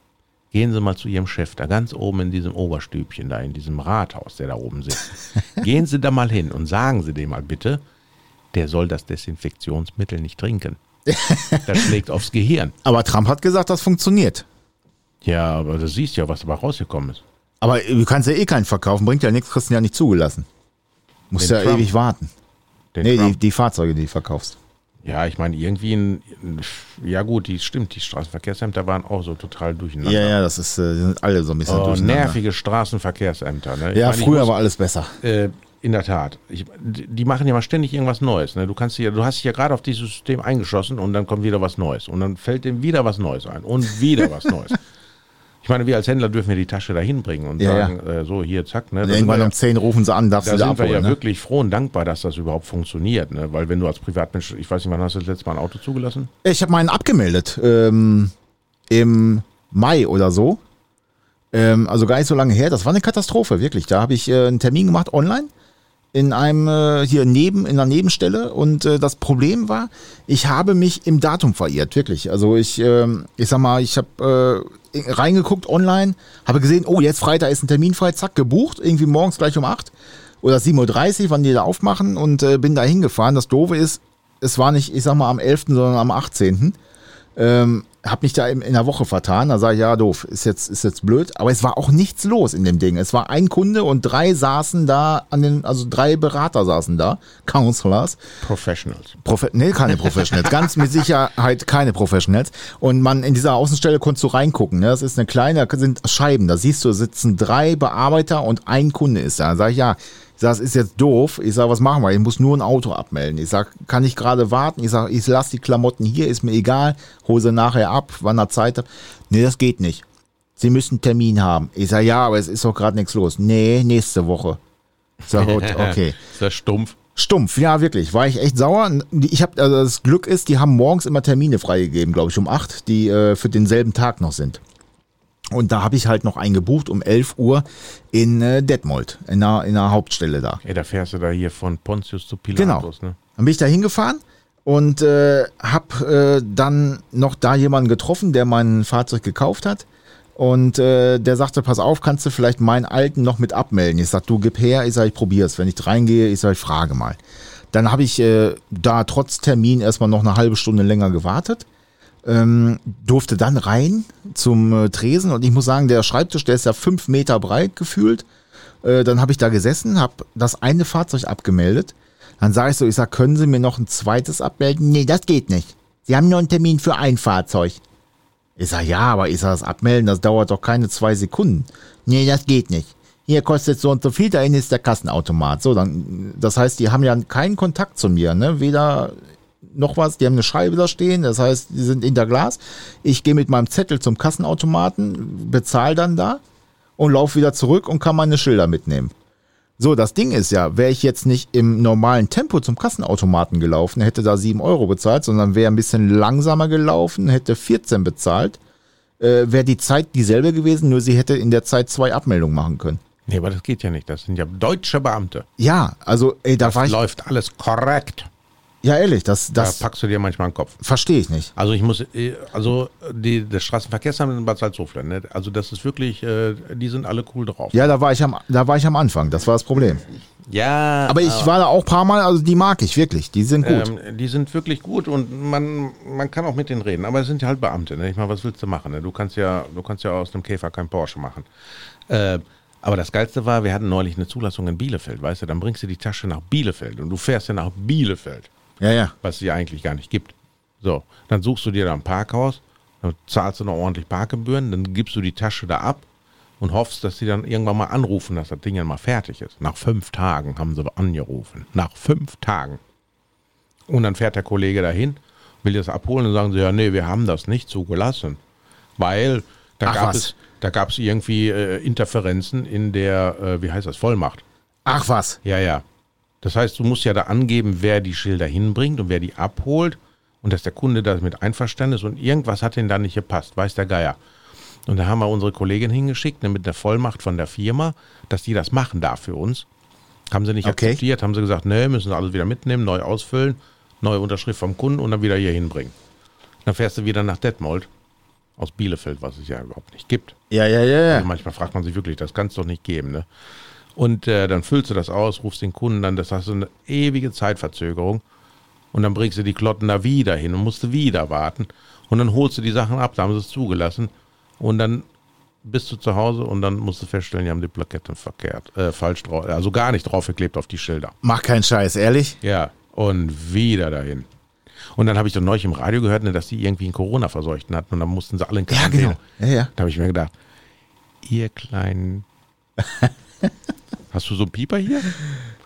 Gehen Sie mal zu Ihrem Chef, da ganz oben in diesem Oberstübchen, da in diesem Rathaus, der da oben sitzt. <laughs> Gehen Sie da mal hin und sagen Sie dem mal bitte, der soll das Desinfektionsmittel nicht trinken. Das schlägt aufs Gehirn. <laughs> Aber Trump hat gesagt, das funktioniert. Ja, aber du siehst ja, was dabei rausgekommen ist. Aber du kannst ja eh keinen verkaufen, bringt ja nichts, kriegst du ja nicht zugelassen. Musst Den ja Trump. ewig warten. Den Nee, die, die Fahrzeuge, die du verkaufst. Ja, ich meine, irgendwie, ein, ja gut, die stimmt, die Straßenverkehrsämter waren auch so total durcheinander. Ja, ja, das ist, äh, die sind alle so ein bisschen Oh, durcheinander. nervige Straßenverkehrsämter. Ne? Ja, meine, früher muss- war alles besser. Äh, in der Tat. Ich, die machen ja mal ständig irgendwas Neues. Ne? Du kannst ja, du hast dich ja gerade auf dieses System eingeschossen und dann kommt wieder was Neues. Und dann fällt dem wieder was Neues ein. Und wieder was Neues. <laughs> Ich meine, wir als Händler dürfen ja die Tasche dahin bringen und Ja, sagen, Äh, so, hier, zack. Ne? Irgendwann wir um 10 rufen sie an, darfst ja, du da sind wir abholen. ja ne? wirklich froh und dankbar, dass das überhaupt funktioniert. Ne? Weil wenn du als Privatmensch, ich weiß nicht, wann hast du das letzte Mal ein Auto zugelassen? Ich habe meinen abgemeldet. Ähm, Im Mai oder so. Ähm, also gar nicht so lange her. Das war eine Katastrophe, wirklich. Da habe ich äh, einen Termin gemacht online. In einem äh, hier neben in einer Nebenstelle und äh, das Problem war, ich habe mich im Datum verirrt, wirklich. Also ich ähm, ich sag mal, ich habe äh, reingeguckt online, habe gesehen, oh, jetzt Freitag ist ein Termin frei, zack, gebucht, irgendwie morgens gleich um 8 oder 7.30 Uhr, wann die da aufmachen und äh, bin da hingefahren. Das Doofe ist, es war nicht, ich sag mal, am 11., sondern am 18. Ähm, hab mich da in, in der Woche vertan. Da sage ich, ja, doof, ist jetzt, ist jetzt blöd. Aber es war auch nichts los in dem Ding. Es war ein Kunde und drei saßen da an den, also drei Berater saßen da, Counselors. Professionals. Profe nee, keine Professionals. Ganz mit Sicherheit keine Professionals. Und man in dieser Außenstelle konntest du reingucken. Ne? Das ist eine kleine, da sind Scheiben. Da siehst du, sitzen drei Bearbeiter und ein Kunde ist da. Da sag ich, ja, ich sag, das ist jetzt doof. Ich sag, was machen wir? Ich muss nur ein Auto abmelden. Ich sag, kann ich gerade warten? Ich sag, ich lasse die Klamotten hier, ist mir egal. Hole sie nachher ab, wann er Zeit hat. Nee, das geht nicht. Sie müssen einen Termin haben. Ich sag, ja, aber es ist doch gerade nichts los. Nee, nächste Woche. Ich sag, gut, <laughs> okay. ist das stumpf? Stumpf, ja, wirklich. War ich echt sauer. Ich habe also das Glück ist, die haben morgens immer Termine freigegeben, glaube ich, um acht, die äh, für denselben Tag noch sind. Und da habe ich halt noch eingebucht um 11 Uhr in äh, Detmold, in einer, in einer Hauptstelle da. Ey, da fährst du da hier von Pontius zu Genau. Pilatus, ne? Dann bin ich da hingefahren und äh, habe äh, dann noch da jemanden getroffen, der mein Fahrzeug gekauft hat. Und äh, der sagte, pass auf, kannst du vielleicht meinen alten noch mit abmelden? Ich sag, du gib her, ich sag, ich probier's. Wenn ich reingehe, ich sag, ich frage mal. Dann habe ich äh, da trotz Termin erstmal noch eine halbe Stunde länger gewartet ähm, durfte dann rein zum äh, Tresen und ich muss sagen, der Schreibtisch, der ist ja fünf Meter breit gefühlt. Äh, dann habe ich da gesessen, habe das eine Fahrzeug abgemeldet. Dann sage ich so, ich sag, können Sie mir noch ein zweites abmelden? Nee, das geht nicht. Sie haben nur einen Termin für ein Fahrzeug. Ich sag, ja, aber ich sag, das Abmelden, das dauert doch keine zwei Sekunden. Nee, das geht nicht. Hier kostet so und so viel, da ist der Kassenautomat. So, dann, das heißt, die haben ja keinen Kontakt zu mir, ne? Weder noch was, die haben eine Scheibe da stehen, das heißt, die sind hinter Glas. Ich gehe mit meinem Zettel zum Kassenautomaten, bezahle dann da und laufe wieder zurück und kann meine Schilder mitnehmen. So, das Ding ist ja, wäre ich jetzt nicht im normalen Tempo zum Kassenautomaten gelaufen, hätte da 7 Euro bezahlt, sondern wäre ein bisschen langsamer gelaufen, hätte 14 bezahlt, äh, wäre die Zeit dieselbe gewesen, nur sie hätte in der Zeit zwei Abmeldungen machen können. Nee, aber das geht ja nicht. Das sind ja deutsche Beamte. Ja, also, ey, da Das war ich. läuft alles korrekt. Ja, ehrlich, das, das da packst du dir manchmal den Kopf. verstehe ich nicht. Also ich muss, äh, also die, das Straßenverkehrsamt in Bad Salzuflen, ne? also das ist wirklich, äh, die sind alle cool drauf. Ja, da war ich am, da war ich am Anfang, das war das Problem. Ja, Aber ich war da auch ein paar Mal, also die mag ich wirklich, die sind gut. Ähm, die sind wirklich gut und man, man kann auch mit denen reden. Aber es sind ja halt Beamte. Ne? Ich meine, was willst du machen? Ne? Du kannst ja, du kannst ja aus einem Käfer kein Porsche machen. Äh, aber das Geilste war, wir hatten neulich eine Zulassung in Bielefeld, weißt du, dann bringst du die Tasche nach Bielefeld und du fährst ja nach Bielefeld, ja, ja. was es ja eigentlich gar nicht gibt. So, dann suchst du dir da ein Parkhaus, dann zahlst du noch ordentlich Parkgebühren, dann gibst du die Tasche da ab und hoffst, dass sie dann irgendwann mal anrufen, dass das Ding dann mal fertig ist. Nach fünf Tagen haben sie angerufen. Nach fünf Tagen. Und dann fährt der Kollege dahin, will das abholen und sagen sie, ja, nee, wir haben das nicht zugelassen. Weil da Ach, gab was? es, da gab es irgendwie äh, Interferenzen in der, äh, wie heißt das, Vollmacht. Ach was. Ja, ja. Das heißt, du musst ja da angeben, wer die Schilder hinbringt und wer die abholt und dass der Kunde damit einverstanden ist und irgendwas hat denen da nicht gepasst, weiß der Geier. Und da haben wir unsere Kollegin hingeschickt ne, mit der Vollmacht von der Firma, dass die das machen darf für uns. Haben sie nicht Okay. akzeptiert, haben sie gesagt, nee, müssen sie alles wieder mitnehmen, neu ausfüllen, neue Unterschrift vom Kunden und dann wieder hier hinbringen. Dann fährst du wieder nach Detmold aus Bielefeld, was es ja überhaupt nicht gibt. Ja, ja, ja, ja. Also manchmal fragt man sich wirklich, das kann es doch nicht geben. Ne? Und äh, dann füllst du das aus, rufst den Kunden an, das hast du eine ewige Zeitverzögerung. Und dann bringst du die Klotten da wieder hin und musst du wieder warten. Und dann holst du die Sachen ab, da haben sie es zugelassen. Und dann bist du zu Hause und dann musst du feststellen, die haben die Plakette verkehrt, äh, falsch drauf, also gar nicht draufgeklebt auf die Schilder. Mach keinen Scheiß, ehrlich? Ja, und wieder dahin. Und dann habe ich doch neulich im Radio gehört, ne, dass die irgendwie einen Corona-Verseuchten hatten und dann mussten sie alle in Ja, Quarantäne. genau. Ja, ja. Da habe ich mir gedacht, ihr kleinen. <laughs> Hast du so einen Pieper hier?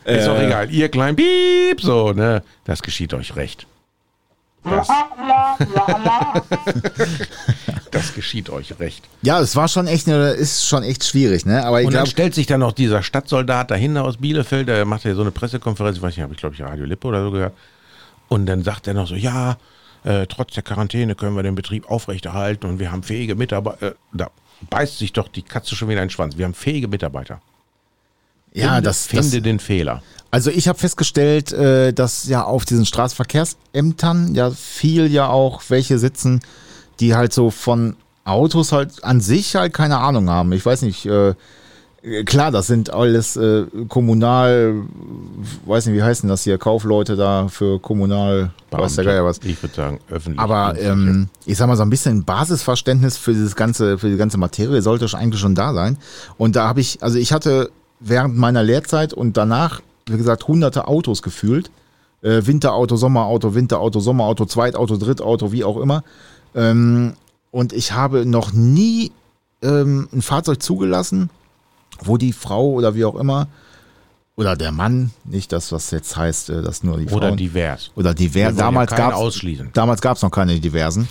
Ist doch egal. Ihr kleinen Piep, so, ne? Das geschieht euch recht. Das, <laughs> das geschieht euch recht. Ja, es war schon echt, eine, ist schon echt schwierig, ne? Aber ich Und dann glaube, stellt sich dann noch dieser Stadtsoldat dahinter aus Bielefeld, der macht ja so eine Pressekonferenz, ich weiß nicht, habe ich glaube ich Radio Lippe oder so gehört. Und dann sagt er noch so, ja, äh, trotz der Quarantäne können wir den Betrieb aufrechterhalten und wir haben fähige Mitarbeiter. Äh, da beißt sich doch die Katze schon wieder in den Schwanz. Wir haben fähige Mitarbeiter. Ja, finde, das- finde das- den Fehler. Also ich habe festgestellt, äh, dass ja auf diesen Straßenverkehrsämtern ja viel ja auch welche sitzen, die halt so von Autos halt an sich halt keine Ahnung haben. Ich weiß nicht, äh, klar, das sind alles äh, kommunal, weiß nicht, wie heißen das hier, Kaufleute da für kommunal, weiß der Geier was. Ich würde sagen, öffentlich. Aber ähm, ich sag mal, so ein bisschen Basisverständnis für dieses ganze, für die ganze Materie sollte eigentlich schon da sein. Und da habe ich, also ich hatte während meiner Lehrzeit und danach, wie gesagt, hunderte Autos gefühlt. Äh, Winterauto, Sommerauto, Winterauto, Sommerauto, Zweitauto, Drittauto, wie auch immer. Ähm, und ich habe noch nie ähm, ein Fahrzeug zugelassen, wo die Frau oder wie auch immer, oder der Mann, nicht das, was jetzt heißt, äh, dass nur die Oder Frauen, divers. oder divers, ja damals keinen gab. Damals gab es noch keine diversen.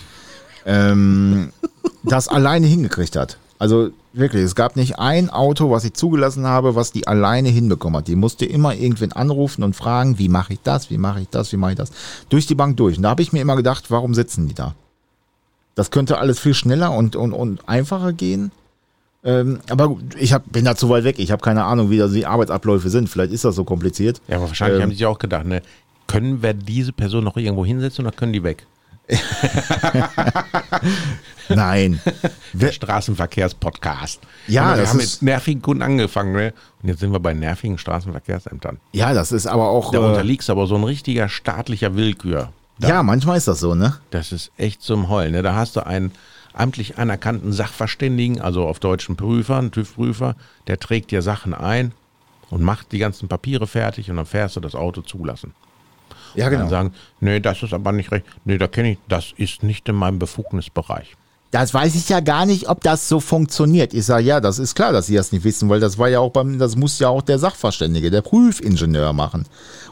Ähm, <laughs> das alleine hingekriegt hat. Also wirklich, es gab nicht ein Auto, was ich zugelassen habe, was die alleine hinbekommen hat. Die musste immer irgendwen anrufen und fragen, wie mache ich das, wie mache ich das, wie mache ich das. Durch die Bank durch. Und da habe ich mir immer gedacht, warum sitzen die da? Das könnte alles viel schneller und, und, und einfacher gehen. Ähm, aber gut, ich hab, bin da zu weit weg. Ich habe keine Ahnung, wie da die Arbeitsabläufe sind. Vielleicht ist das so kompliziert. Ja, aber wahrscheinlich Ähm, haben die sich auch gedacht, ne? Können wir diese Person noch irgendwo hinsetzen oder können die weg? <laughs> Nein. Wer, Straßenverkehrspodcast. Ja, mal, wir haben mit nervigen Kunden angefangen, ne? Und jetzt sind wir bei nervigen Straßenverkehrsämtern. ja, das ist aber auch. Da Äh, unterliegst du aber so ein richtiger staatlicher Willkür. ja, manchmal ist das so, ne? Das ist echt zum Heulen. Ne? Da hast du einen amtlich anerkannten Sachverständigen, also auf deutschen Prüfer, einen TÜV-Prüfer, der trägt dir Sachen ein und macht die ganzen Papiere fertig und dann fährst du das Auto zulassen. Ja, genau. Dann sagen, nee, das ist aber nicht recht. Nee, da kenne ich, das ist nicht in meinem Befugnisbereich. Das weiß ich ja gar nicht, ob das so funktioniert. Ich sage, ja, das ist klar, dass Sie das nicht wissen, weil das war ja auch beim, das muss ja auch der Sachverständige, der Prüfingenieur machen.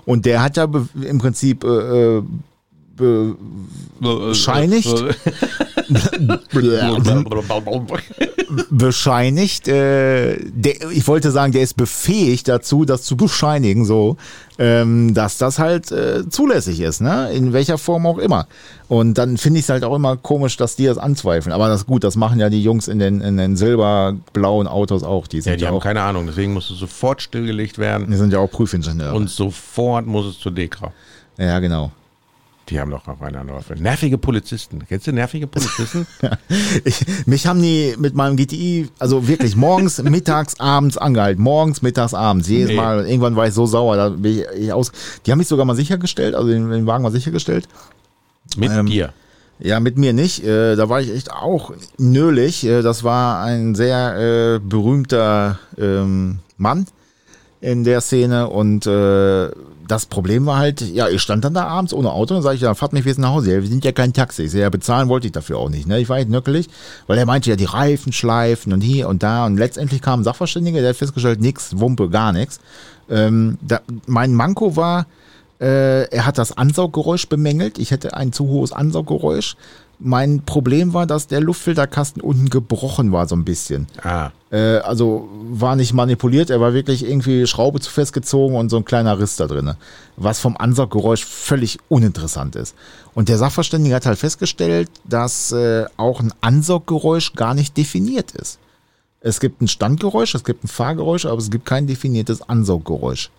Und der hat ja im Prinzip äh, äh, bescheinigt, <laughs> bescheinigt, äh, der, ich wollte sagen, der ist befähigt dazu, das zu bescheinigen, so, ähm, dass das halt äh, zulässig ist, ne? In welcher Form auch immer. Und dann finde ich es halt auch immer komisch, dass die das anzweifeln. Aber das ist gut, das machen ja die Jungs in den, in den silberblauen Autos auch. Die Ja, sind die ja, haben auch, keine Ahnung, deswegen muss es sofort stillgelegt werden die sind ja auch Prüfingenieure. und sofort muss es zur Dekra. ja, genau. Die haben doch auf einer Läufe. Nervige Polizisten. Kennst du nervige Polizisten? <laughs> Ich, mich haben die mit meinem GTI, also wirklich morgens, <laughs> mittags, abends angehalten. Morgens, mittags, abends. Jedes Nee. Mal. Und irgendwann war ich so sauer. Da bin ich, ich aus. Die haben mich sogar mal sichergestellt, also den, den Wagen mal sichergestellt. Mit Ähm, dir. Ja, mit mir nicht. Äh, da war ich echt auch nölig. Äh, das war ein sehr äh, berühmter ähm, Mann in der Szene und äh, das Problem war halt, ja, ich stand dann da abends ohne Auto und sage ich, ja, fahrt mich jetzt nach Hause. Ja, wir sind ja kein Taxi. Ich sag, ja, bezahlen wollte ich dafür auch nicht. Ne? Ich war echt nöckelig, weil er meinte ja, die Reifen schleifen und hier und da und letztendlich kam ein Sachverständiger, der hat festgestellt, nix, Wumpe, gar nichts. Ähm, da, mein Manko war, äh, er hat das Ansauggeräusch bemängelt. Ich hätte ein zu hohes Ansauggeräusch. Mein Problem war, dass der Luftfilterkasten unten gebrochen war so ein bisschen. Ah, Äh, also war nicht manipuliert, er war wirklich irgendwie Schraube zu festgezogen und so ein kleiner Riss da drin. Was vom Ansauggeräusch völlig uninteressant ist. Und der Sachverständige hat halt festgestellt, dass äh, auch ein Ansauggeräusch gar nicht definiert ist. Es gibt ein Standgeräusch, es gibt ein Fahrgeräusch, aber es gibt kein definiertes Ansauggeräusch.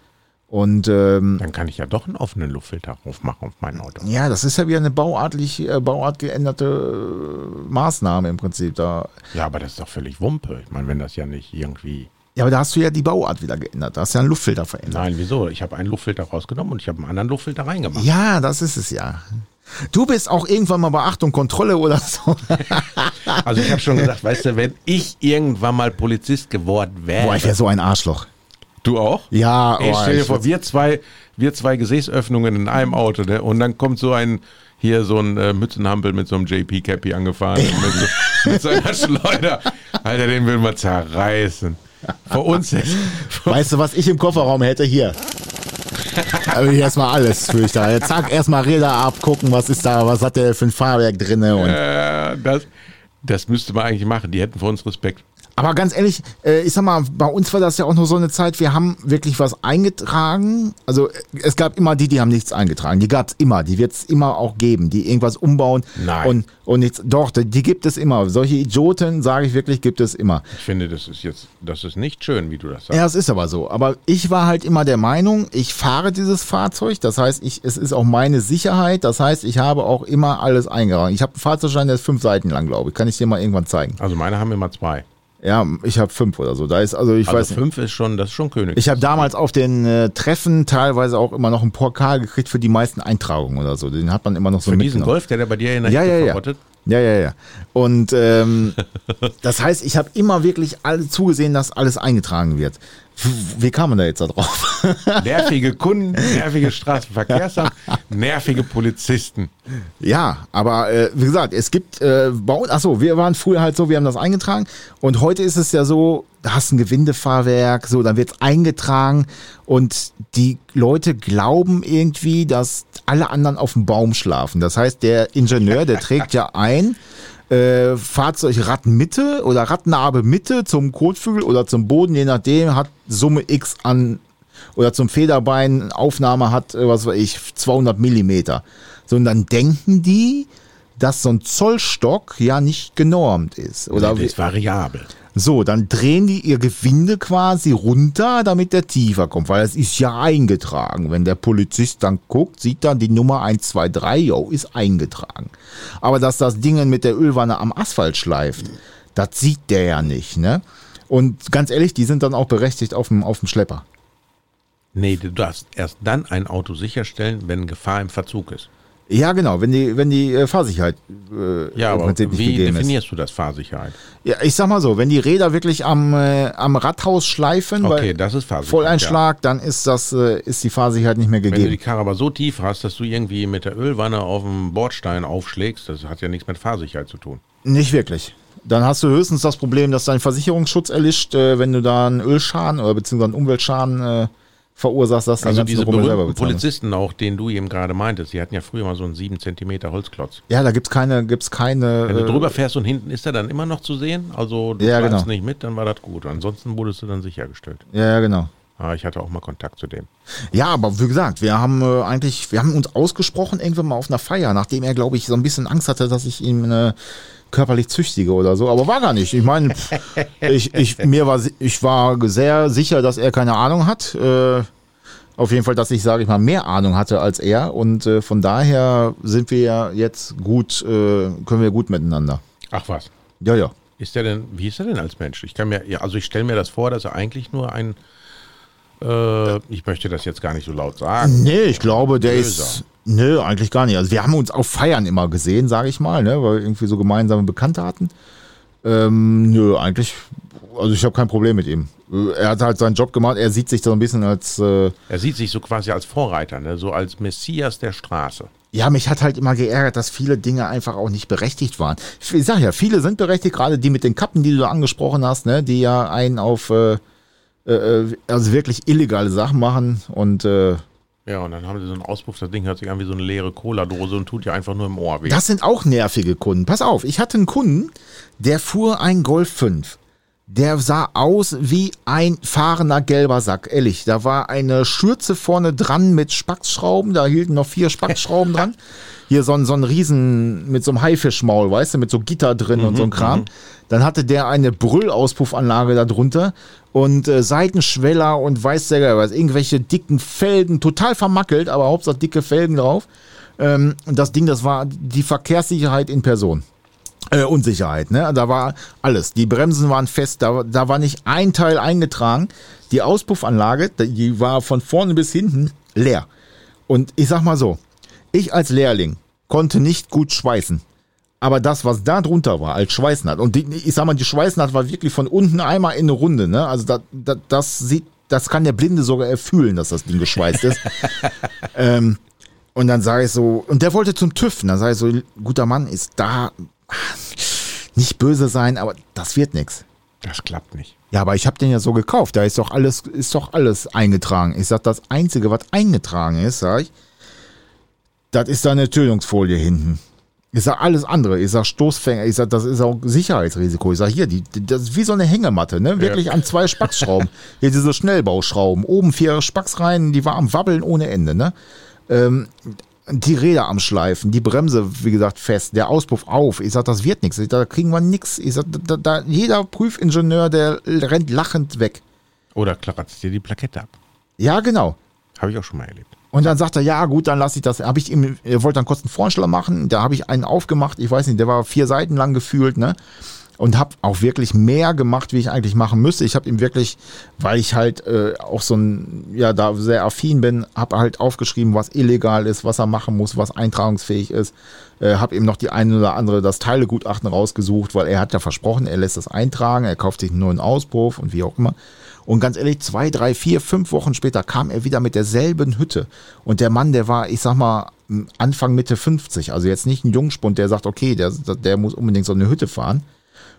Und ähm, dann kann ich ja doch einen offenen Luftfilter aufmachen auf mein Auto. ja, das ist ja wieder eine bauartlich, äh, bauart geänderte äh, Maßnahme im Prinzip da. Ja, aber das ist doch völlig Wumpe. Ich meine, wenn das ja nicht irgendwie. Ja, aber da hast du ja die Bauart wieder geändert. Da hast du ja einen Luftfilter verändert. Nein, wieso? Ich habe einen Luftfilter rausgenommen und ich habe einen anderen Luftfilter reingemacht. Ja, das ist es ja. Du bist auch irgendwann mal bei Achtung, Kontrolle oder so. <laughs> Also ich habe schon gesagt, weißt du, wenn ich irgendwann mal Polizist geworden wäre. Boah, ich wäre so ein Arschloch. Du auch? Ja, Ey, oh, stell dir vor, wir zwei, wir zwei Gesäßöffnungen in einem Auto, ne? Und dann kommt so ein, hier so ein äh, Mützenhampel mit so einem JP-Cappy angefahren <laughs> mit, so, mit seiner Schleuder. Alter, den will man zerreißen. Vor uns jetzt. Weißt du, was ich im Kofferraum hätte? Hier. Will ich erstmal alles für ich da. Zack, erstmal Räder abgucken, was ist da, was hat der für ein Fahrwerk drin. Und Äh, das, das müsste man eigentlich machen. Die hätten vor uns Respekt. Aber ganz ehrlich, äh, ich sag mal, bei uns war das ja auch noch so eine Zeit, wir haben wirklich was eingetragen. Also äh, es gab immer die, die haben nichts eingetragen. Die gab's immer, die wird's immer auch geben, die irgendwas umbauen Nein. und, und nichts. Doch, die gibt es immer. Solche Idioten, sage ich wirklich, gibt es immer. Ich finde, das ist jetzt, das ist nicht schön, wie du das sagst. Ja, es ist aber so. Aber ich war halt immer der Meinung, ich fahre dieses Fahrzeug. Das heißt, ich, es ist auch meine Sicherheit. Das heißt, ich habe auch immer alles eingetragen. Ich habe einen Fahrzeugschein, der ist fünf Seiten lang, glaube ich. Kann ich dir mal irgendwann zeigen. Also meine haben immer zwei. Ja, ich habe fünf oder so. Da ist also ich Also weiß nicht. fünf ist schon, das ist schon König. Ich habe damals auf den äh, Treffen teilweise auch immer noch einen Pokal gekriegt für die meisten Eintragungen oder so. Den hat man immer noch so Für diesen. Golf, der da bei dir in der Ja, ja, ja. verrottet. Ja, ja, ja. Und ähm, <laughs> das heißt, ich habe immer wirklich alle zugesehen, dass alles eingetragen wird. Wie kam man da jetzt da drauf? <laughs> Nervige Kunden, nervige Straßenverkehrsamt, nervige Polizisten. Ja, aber äh, wie gesagt, es gibt äh, bei uns, achso, wir waren früher halt so, wir haben das eingetragen und heute ist es ja so, da hast ein Gewindefahrwerk, so, dann wird's eingetragen und die Leute glauben irgendwie, dass alle anderen auf dem Baum schlafen. Das heißt, der Ingenieur, der trägt ja ein, äh, Fahrzeug Radmitte oder Radnabe Mitte zum Kotflügel oder zum Boden, je nachdem, hat Summe X an oder zum Federbein Aufnahme hat, äh, was weiß ich, 200 Millimeter. So, und dann denken die, dass so ein Zollstock ja nicht genormt ist. Oder das wie, ist variabel. so, dann drehen die ihr Gewinde quasi runter, damit der tiefer kommt, weil es ist ja eingetragen. Wenn der Polizist dann guckt, sieht dann die Nummer 123, jo, ist eingetragen. Aber dass das Ding mit der Ölwanne am Asphalt schleift, das sieht der ja nicht, ne? Und ganz ehrlich, die sind dann auch berechtigt auf dem, auf dem Schlepper. Nee, du darfst erst dann ein Auto sicherstellen, wenn Gefahr im Verzug ist. Ja, genau, wenn die, wenn die äh, Fahrsicherheit äh, Ja, im aber Prinzip nicht wie gegeben ist. definierst du das Fahrsicherheit? Ja, ich sag mal so, wenn die Räder wirklich am, äh, am Radhaus schleifen, Okay, das ist Fahrsicherheit. Volleinschlag, dann ist das, äh, ist die Fahrsicherheit nicht mehr Ja. Wenn du die gegeben. Karre aber so tief hast, dass du irgendwie mit der Ölwanne auf dem Bordstein aufschlägst, das hat ja nichts mit Fahrsicherheit zu tun. Nicht wirklich. Dann hast du höchstens das Problem, dass dein Versicherungsschutz erlischt, äh, wenn du da einen Ölschaden oder beziehungsweise einen Umweltschaden äh, verursachst, dass Also diese Rummel selber bezahlen. Polizisten auch, den du eben gerade meintest, die hatten ja früher mal so einen 7 cm Holzklotz. Ja, da gibt's keine, gibt's keine. Wenn du äh, drüber fährst und hinten ist er dann immer noch zu sehen, also du Ja, genau. nicht mit, dann war das gut. Ansonsten wurdest du dann sichergestellt. Ja, genau. Ah, ich hatte auch mal Kontakt zu dem. Ja, aber wie gesagt, wir haben äh, eigentlich, wir haben uns ausgesprochen irgendwann mal auf einer Feier, nachdem er, glaube ich, so ein bisschen Angst hatte, dass ich ihn äh, körperlich züchtige oder so, aber war gar nicht. Ich meine, ich, ich, mir war, ich war sehr sicher, dass er keine Ahnung hat. Äh, auf jeden Fall, dass ich, sage ich mal, mehr Ahnung hatte als er und äh, von daher sind wir ja jetzt gut, äh, können wir gut miteinander. Ach was. Ja, ja. Ist der denn, wie ist er denn als Mensch? Ich kann mir, ja, also ich stelle mir das vor, dass er eigentlich nur ein, äh, ich möchte das jetzt gar nicht so laut sagen. Nee, ich glaube, der Böser. ist. Nö, eigentlich gar nicht. Also wir haben uns auf Feiern immer gesehen, sage ich mal, ne, weil wir irgendwie so gemeinsame Bekannte hatten. Ähm, nö, eigentlich, also ich habe kein Problem mit ihm. Äh, Er hat halt seinen Job gemacht, er sieht sich so ein bisschen als, äh, Er sieht sich so quasi als Vorreiter, ne? so als Messias der Straße. ja, mich hat halt immer geärgert, dass viele Dinge einfach auch nicht berechtigt waren. Ich sag ja, viele sind berechtigt, gerade die mit den Kappen, die du da angesprochen hast, ne, die ja einen auf, äh, äh, also wirklich illegale Sachen machen und, äh, Ja, und dann haben sie so einen Auspuff, das Ding hört sich an wie so eine leere Cola-Dose und tut ja einfach nur im Ohr weh. Das sind auch nervige Kunden. Pass auf, ich hatte einen Kunden, der fuhr ein Golf 5. Der sah aus wie ein fahrender gelber Sack, ehrlich. Da war eine Schürze vorne dran mit Spackschrauben, da hielten noch vier Spackschrauben <laughs> dran. Hier so ein, so ein Riesen mit so einem Haifischmaul, weißt du, mit so Gitter drin und so ein Kram. Dann hatte der eine Brüllausspuffanlage da drunter und äh, Seitenschweller und weiß Geil was, irgendwelche dicken Felgen, total vermackelt, aber Hauptsache dicke Felgen drauf. Ähm, und das Ding, das war die Verkehrssicherheit in Person. Äh, Unsicherheit, ne? Da war alles. Die Bremsen waren fest, da, da war nicht ein Teil eingetragen. Die Auspuffanlage, die war von vorne bis hinten leer. Und ich sag mal so, ich als Lehrling konnte nicht gut schweißen. Aber das, was da drunter war, als Schweißnaht, und die, ich sag mal, die Schweißnaht war wirklich von unten einmal in eine Runde, ne? Also da, da, das sieht, das kann der Blinde sogar erfühlen, dass das Ding geschweißt ist. <laughs> ähm, und dann sage ich so, und der wollte zum TÜV. Und dann sage ich so, guter Mann, ist da nicht böse sein, aber das wird nix. Das klappt nicht. Ja, aber ich habe den ja so gekauft. Da ist doch alles, ist doch alles eingetragen. Ich sag, das Einzige, was eingetragen ist, sag ich, das ist da eine Tönungsfolie hinten. Ich sag alles andere. Ich sag Stoßfänger. Ich sag, das ist auch Sicherheitsrisiko. Ich sag hier, die, das ist wie so eine Hängematte, ne? Wirklich an zwei Spacksschrauben. <laughs> hier diese Schnellbauschrauben. Oben vier Spacks rein, die war am Wabbeln ohne Ende, ne? Ähm, die Räder am Schleifen, die Bremse, wie gesagt, fest, der Auspuff auf. Ich sag, das wird nichts. Da kriegen wir nichts. Ich sag, da, da, jeder Prüfingenieur, der rennt lachend weg. Oder kratzt dir die Plakette ab. Ja, genau. Habe ich auch schon mal erlebt. Und dann sagt er, ja gut, dann lasse ich das. Habe ich ihm, er wollte dann kurz einen Vorsteller machen, da habe ich einen aufgemacht, ich weiß nicht, der war vier Seiten lang gefühlt, ne? Und habe auch wirklich mehr gemacht, wie ich eigentlich machen müsste. Ich habe ihm wirklich, weil ich halt äh, auch so ein, ja, da sehr affin bin, habe halt aufgeschrieben, was illegal ist, was er machen muss, was eintragungsfähig ist. Äh, habe ihm noch die eine oder andere das Teilegutachten rausgesucht, weil er hat ja versprochen, er lässt das eintragen, er kauft sich einen neuen Auspuff und wie auch immer. Und ganz ehrlich, zwei, drei, vier, fünf Wochen später kam er wieder mit derselben Hütte. Und der Mann, der war, ich sag mal, Anfang Mitte 50. Also jetzt nicht ein Jungspund, der sagt, okay, der, der muss unbedingt so eine Hütte fahren.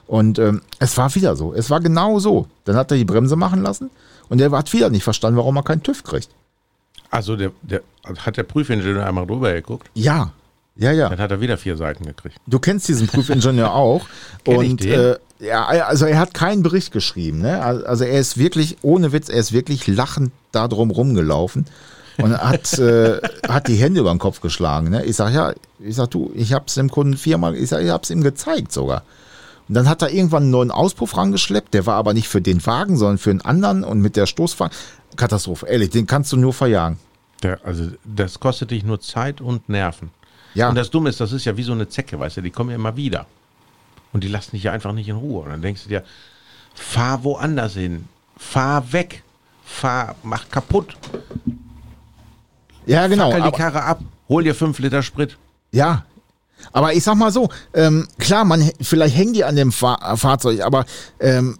Und ähm, es war wieder so. Es war genau so. Dann hat er die Bremse machen lassen und der hat wieder nicht verstanden, warum er keinen TÜV kriegt. Also der, der hat der Prüfingenieur einmal drüber geguckt. Ja, ja, ja. Dann hat er wieder vier Seiten gekriegt. Du kennst diesen Prüfingenieur <laughs> auch. Und äh, ja, also er hat keinen Bericht geschrieben. Ne? Also er ist wirklich, ohne Witz, er ist wirklich lachend da drum rumgelaufen und hat, <laughs> äh, hat die Hände über den Kopf geschlagen. Ne? Ich sag, ja, ich sag, du, ich hab's dem Kunden viermal, ich sag, ich hab's ihm gezeigt sogar. Und dann hat er irgendwann einen neuen Auspuff rangeschleppt, der war aber nicht für den Wagen, sondern für einen anderen und mit der Stoßfahrt. Katastrophe, ehrlich, den kannst du nur verjagen. Der, also das kostet dich nur Zeit und Nerven. Ja. Und das Dumme ist, das ist ja wie so eine Zecke, weißt du, die kommen ja immer wieder. Und die lassen dich ja einfach nicht in Ruhe. Und dann denkst du dir, fahr woanders hin. Fahr weg. Fahr, mach kaputt. Ja, genau. Fackel die Karre ab. Hol dir fünf Liter Sprit. ja. Aber ich sag mal so, ähm, klar, man vielleicht hängen die an dem Fahr Fahrzeug, aber ähm,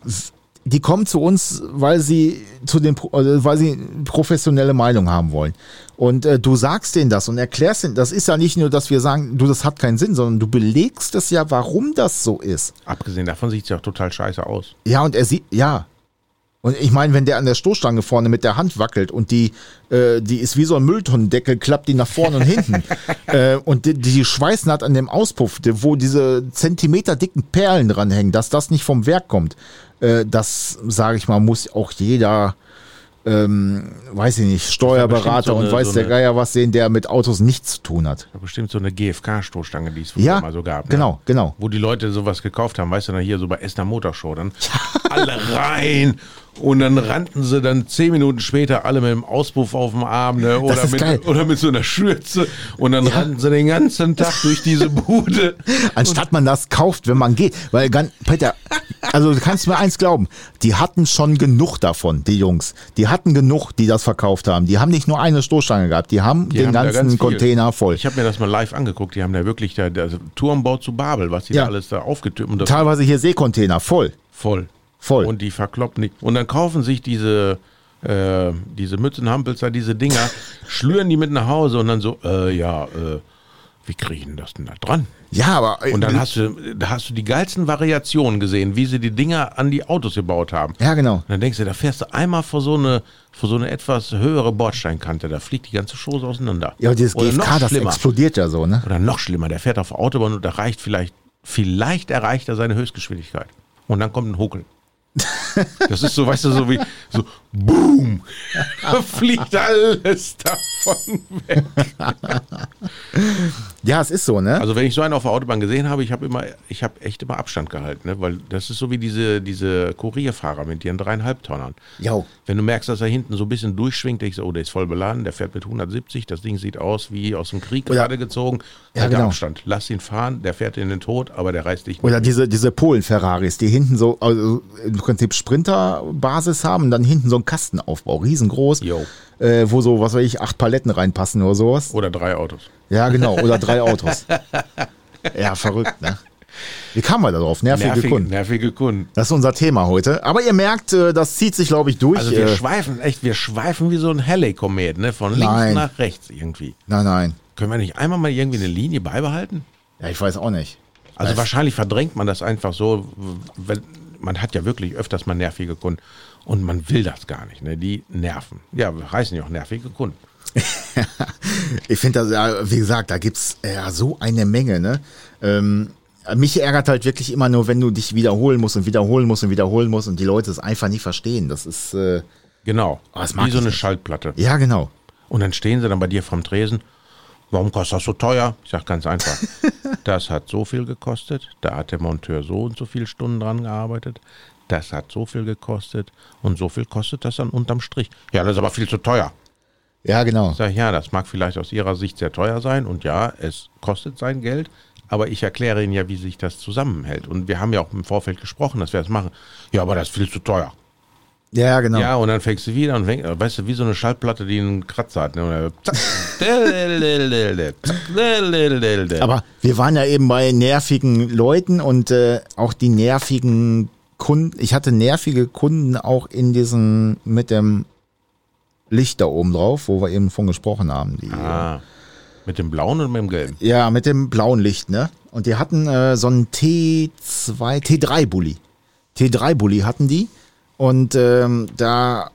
die kommen zu uns, weil sie zu den, also weil sie professionelle Meinung haben wollen. Und äh, du sagst denen das und erklärst denen, das ist ja nicht nur, dass wir sagen, du, das hat keinen Sinn, sondern du belegst es ja, warum das so ist. Abgesehen davon sieht es ja auch total scheiße aus. Ja, und er sieht, ja. Und ich meine, wenn der an der Stoßstange vorne mit der Hand wackelt und die, äh, die ist wie so ein Mülltonnendeckel, klappt die nach vorne und hinten. <laughs> äh, und die, die Schweißnaht an dem Auspuff, wo diese Zentimeter dicken Perlen dranhängen, dass das nicht vom Werk kommt, äh, das, sage ich mal, muss auch jeder, ähm, weiß ich nicht, Steuerberater so eine- und weiß so der Geier was sehen, der mit Autos nichts zu tun hat. Bestimmt so eine GFK-Stoßstange, die es früher Ja, mal so gab. ne? genau, genau. Wo die Leute sowas gekauft haben, weißt du, dann hier so bei Esther Motorshow, dann alle rein und dann rannten sie dann zehn Minuten später alle mit dem Auspuff auf dem Arm ne? oder, mit, geil. oder mit so einer Schürze und dann rannten sie den ganzen Tag durch diese Bude. <laughs> Anstatt man das kauft, wenn man geht. Weil, ganz, Peter, also du kannst mir eins glauben, die hatten schon genug davon, die Jungs. Die hatten genug, die das verkauft haben. Die haben nicht nur eine Stoßstange gehabt, die haben Die den haben ganzen ganz. Container voll. Ich habe mir das mal live angeguckt, die haben da wirklich da, da Turmbau zu Babel, was die Ja. da alles da aufgetürmt Teilweise hier Seekontainer, voll. voll. Voll. Und die verkloppen nicht. Und dann kaufen sich diese, äh, diese Mützenhampels da, diese Dinger, <laughs> schlüren die mit nach Hause und dann so, äh, ja, äh, wie kriegen das denn da dran? Ja, aber äh, Und dann hast du, da hast du die geilsten Variationen gesehen, wie sie die Dinger an die Autos gebaut haben. ja genau. Und dann denkst du, da fährst du einmal vor so eine, vor so eine etwas höhere Bordsteinkante, da fliegt die ganze Chose auseinander. Ja, und dieses Oder GFK, das schlimmer. explodiert ja so, ne? Oder noch schlimmer, der fährt auf der Autobahn und erreicht vielleicht, vielleicht erreicht er seine Höchstgeschwindigkeit. Und dann kommt ein Huckel. Das ist so, weißt du, so wie, so, boom, da <laughs> fliegt alles davon weg. <laughs> Ja, es ist so, ne? Also wenn ich so einen auf der Autobahn gesehen habe, ich habe immer, ich habe echt immer Abstand gehalten, ne? weil das ist so wie diese, diese Kurierfahrer mit ihren dreieinhalb Tonnern. Jo. Wenn du merkst, dass er hinten so ein bisschen durchschwingt, denkst du, oh, der ist voll beladen, der fährt mit 170, das Ding sieht aus wie aus dem Krieg Oder- gerade gezogen. Ja, Halt genau. Abstand, lass ihn fahren, der fährt in den Tod, aber der reißt dich nicht. Oder diese, diese Polen-Ferraris, die hinten so, also im Prinzip Sprinter-Basis haben und dann hinten so einen Kastenaufbau, riesengroß, äh, wo so, was weiß ich, acht Paletten reinpassen oder sowas. Oder drei Autos. Ja, genau. Oder drei <laughs> Autos. Ja, verrückt, ne? Wie kamen wir da drauf? Nervige, Nervige, Kunden. nervige Kunden. Das ist unser Thema heute. Aber ihr merkt, äh, das zieht sich, glaube ich, durch. Also wir äh, schweifen echt, wir schweifen wie so ein Halley-Komet, ne? Von links Nein. nach rechts irgendwie. nein, nein. Können wir nicht einmal mal irgendwie eine Linie beibehalten? Ja, ich weiß auch nicht. Also Weiß- wahrscheinlich verdrängt man das einfach so, weil man hat ja wirklich öfters mal nervige Kunden und man will das gar nicht, ne? Die nerven. Ja, heißen ja auch nervige Kunden. <laughs> Ich finde das, ja, wie gesagt, da gibt's ja so eine Menge, ne? Ähm, mich ärgert halt wirklich immer nur, wenn du dich wiederholen musst und wiederholen musst und wiederholen musst und die Leute es einfach nicht verstehen. Das ist, äh, Genau. Oh, das Wie so eine nicht. Schaltplatte. ja, genau. Und dann stehen sie dann bei dir vom Tresen. Warum kostet das so teuer? Ich sag ganz einfach. <laughs> das hat so viel gekostet. Da hat der Monteur so und so viele Stunden dran gearbeitet. Das hat so viel gekostet. Und so viel kostet das dann unterm Strich. Ja, das ist aber viel zu teuer. Ja, genau. Sag ich, ja, das mag vielleicht aus Ihrer Sicht sehr teuer sein. Und ja, es kostet sein Geld. Aber ich erkläre Ihnen ja, wie sich das zusammenhält. Und wir haben ja auch im Vorfeld gesprochen, dass wir das machen. Ja, aber das ist viel zu teuer. Ja, genau. Ja, und dann fängst du wieder und fängst, weißt du, wie so eine Schallplatte, die einen Kratzer hat. Ne? Aber wir waren ja eben bei nervigen Leuten und äh, auch die nervigen Kunden. Ich hatte nervige Kunden auch in diesen mit dem Licht da oben drauf, wo wir eben von gesprochen haben. Die, ah, mit dem blauen und mit dem gelben. Ja, mit dem blauen Licht, ne? Und die hatten äh, so einen T2, T3-Bully. T3-Bully hatten die. Und ähm, da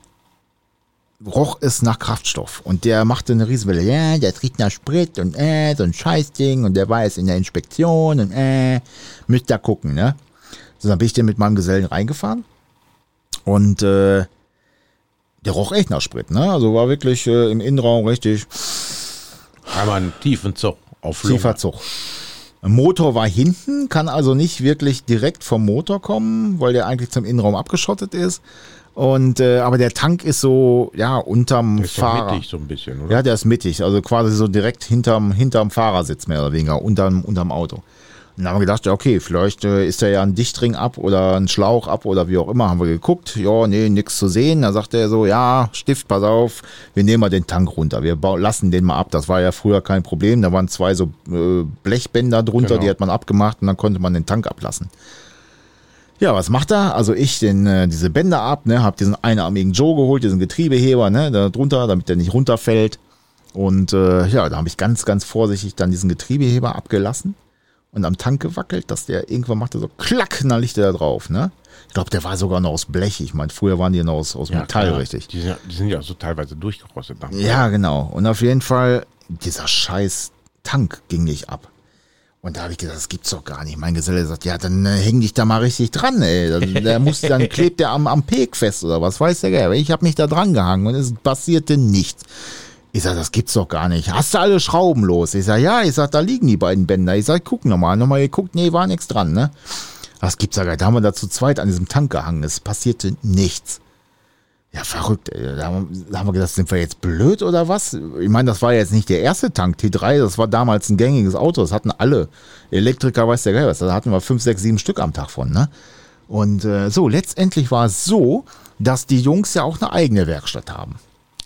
roch es nach Kraftstoff. Und der machte eine Riesenwelle. Ja, der riecht nach Sprit und äh, so ein Scheißding. Und der war jetzt in der Inspektion und äh, müsst da gucken, ne? So, dann bin ich den mit meinem Gesellen reingefahren. Und äh, der roch echt nach Sprit, ne? Also war wirklich äh, im Innenraum richtig Einmal einen tiefen Zug auf Lunge. Tiefer Zug. Motor war hinten, kann also nicht wirklich direkt vom Motor kommen, weil der eigentlich zum Innenraum abgeschottet ist. Und äh, aber der Tank ist so ja unterm Ist doch Fahrer. mittig so ein bisschen, oder? Ja, der ist mittig, also quasi so direkt hinterm hinterm Fahrersitz mehr oder weniger unterm unterm Auto. Dann haben wir gedacht, ja okay, vielleicht äh, ist da ja ein Dichtring ab oder ein Schlauch ab oder wie auch immer. Haben wir geguckt, ja nee, nix zu sehen. Da sagte er so, ja Stift, pass auf, wir nehmen mal den Tank runter, wir lassen den mal ab. Das war ja früher kein Problem. Da waren zwei so äh, Blechbänder drunter, Genau. die hat man abgemacht und dann konnte man den Tank ablassen. Ja, was macht er? Also ich den äh, diese Bänder ab, ne, hab diesen einarmigen Joe geholt, diesen Getriebeheber, ne, da drunter, damit der nicht runterfällt. Und äh, ja, da habe ich ganz, ganz vorsichtig dann diesen Getriebeheber abgelassen und am Tank gewackelt, dass der irgendwann machte so klack, und dann liegt der da drauf, ne? Ich glaube, der war sogar noch aus Blech. Ich meine, früher waren die noch aus, aus Metall, klar. richtig. Die sind, ja- die sind ja so teilweise durchgerostet. Nach Ja, genau. Und auf jeden Fall, dieser scheiß Tank ging nicht ab. Und da habe ich gedacht, das gibt's doch gar nicht. Mein Geselle sagt, ja, dann äh, häng dich da mal richtig dran, ey. Dann, der muss, dann klebt der am, am Peg fest oder was weiß der Geil. Ich habe mich da dran gehangen und es passierte nichts. Ich sag, das gibt's doch gar nicht. Hast du alle Schrauben los? Ich sag, ja, ich sag, da liegen die beiden Bänder. Ich sag, guck nochmal. Nochmal geguckt, nee, war nichts dran, ne? Das gibt's ja gar nicht. Da haben wir da zu zweit an diesem Tank gehangen. Es passierte nichts. Ja, verrückt. Da haben, wir- da haben wir gedacht, sind wir jetzt blöd oder was? Ich meine, das war jetzt nicht der erste Tank, T3, das war damals ein gängiges Auto. Das hatten alle Elektriker, weiß der Geil was. Da hatten wir fünf, sechs, sieben Stück am Tag von, ne? Und äh, so, letztendlich war es so, dass die Jungs ja auch eine eigene Werkstatt haben.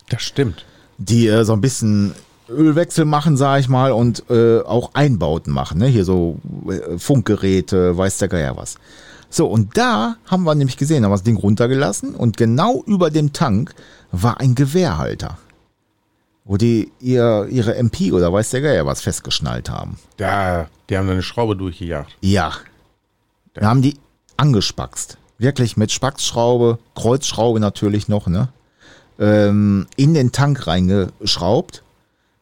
Das stimmt. Die äh, so ein bisschen Ölwechsel machen, sag ich mal, und äh, auch Einbauten machen, ne? Hier so äh, Funkgeräte, weiß der Geier was. So, und da haben wir nämlich gesehen, haben wir das Ding runtergelassen und genau über dem Tank war ein Gewehrhalter. Wo die ihr, ihre MP oder weiß der Geier was festgeschnallt haben. Da, die haben eine Schraube durchgejagt. Ja. Da haben die angespackst. Wirklich mit Spaxschraube, Kreuzschraube natürlich noch, ne? Ähm, in den Tank reingeschraubt.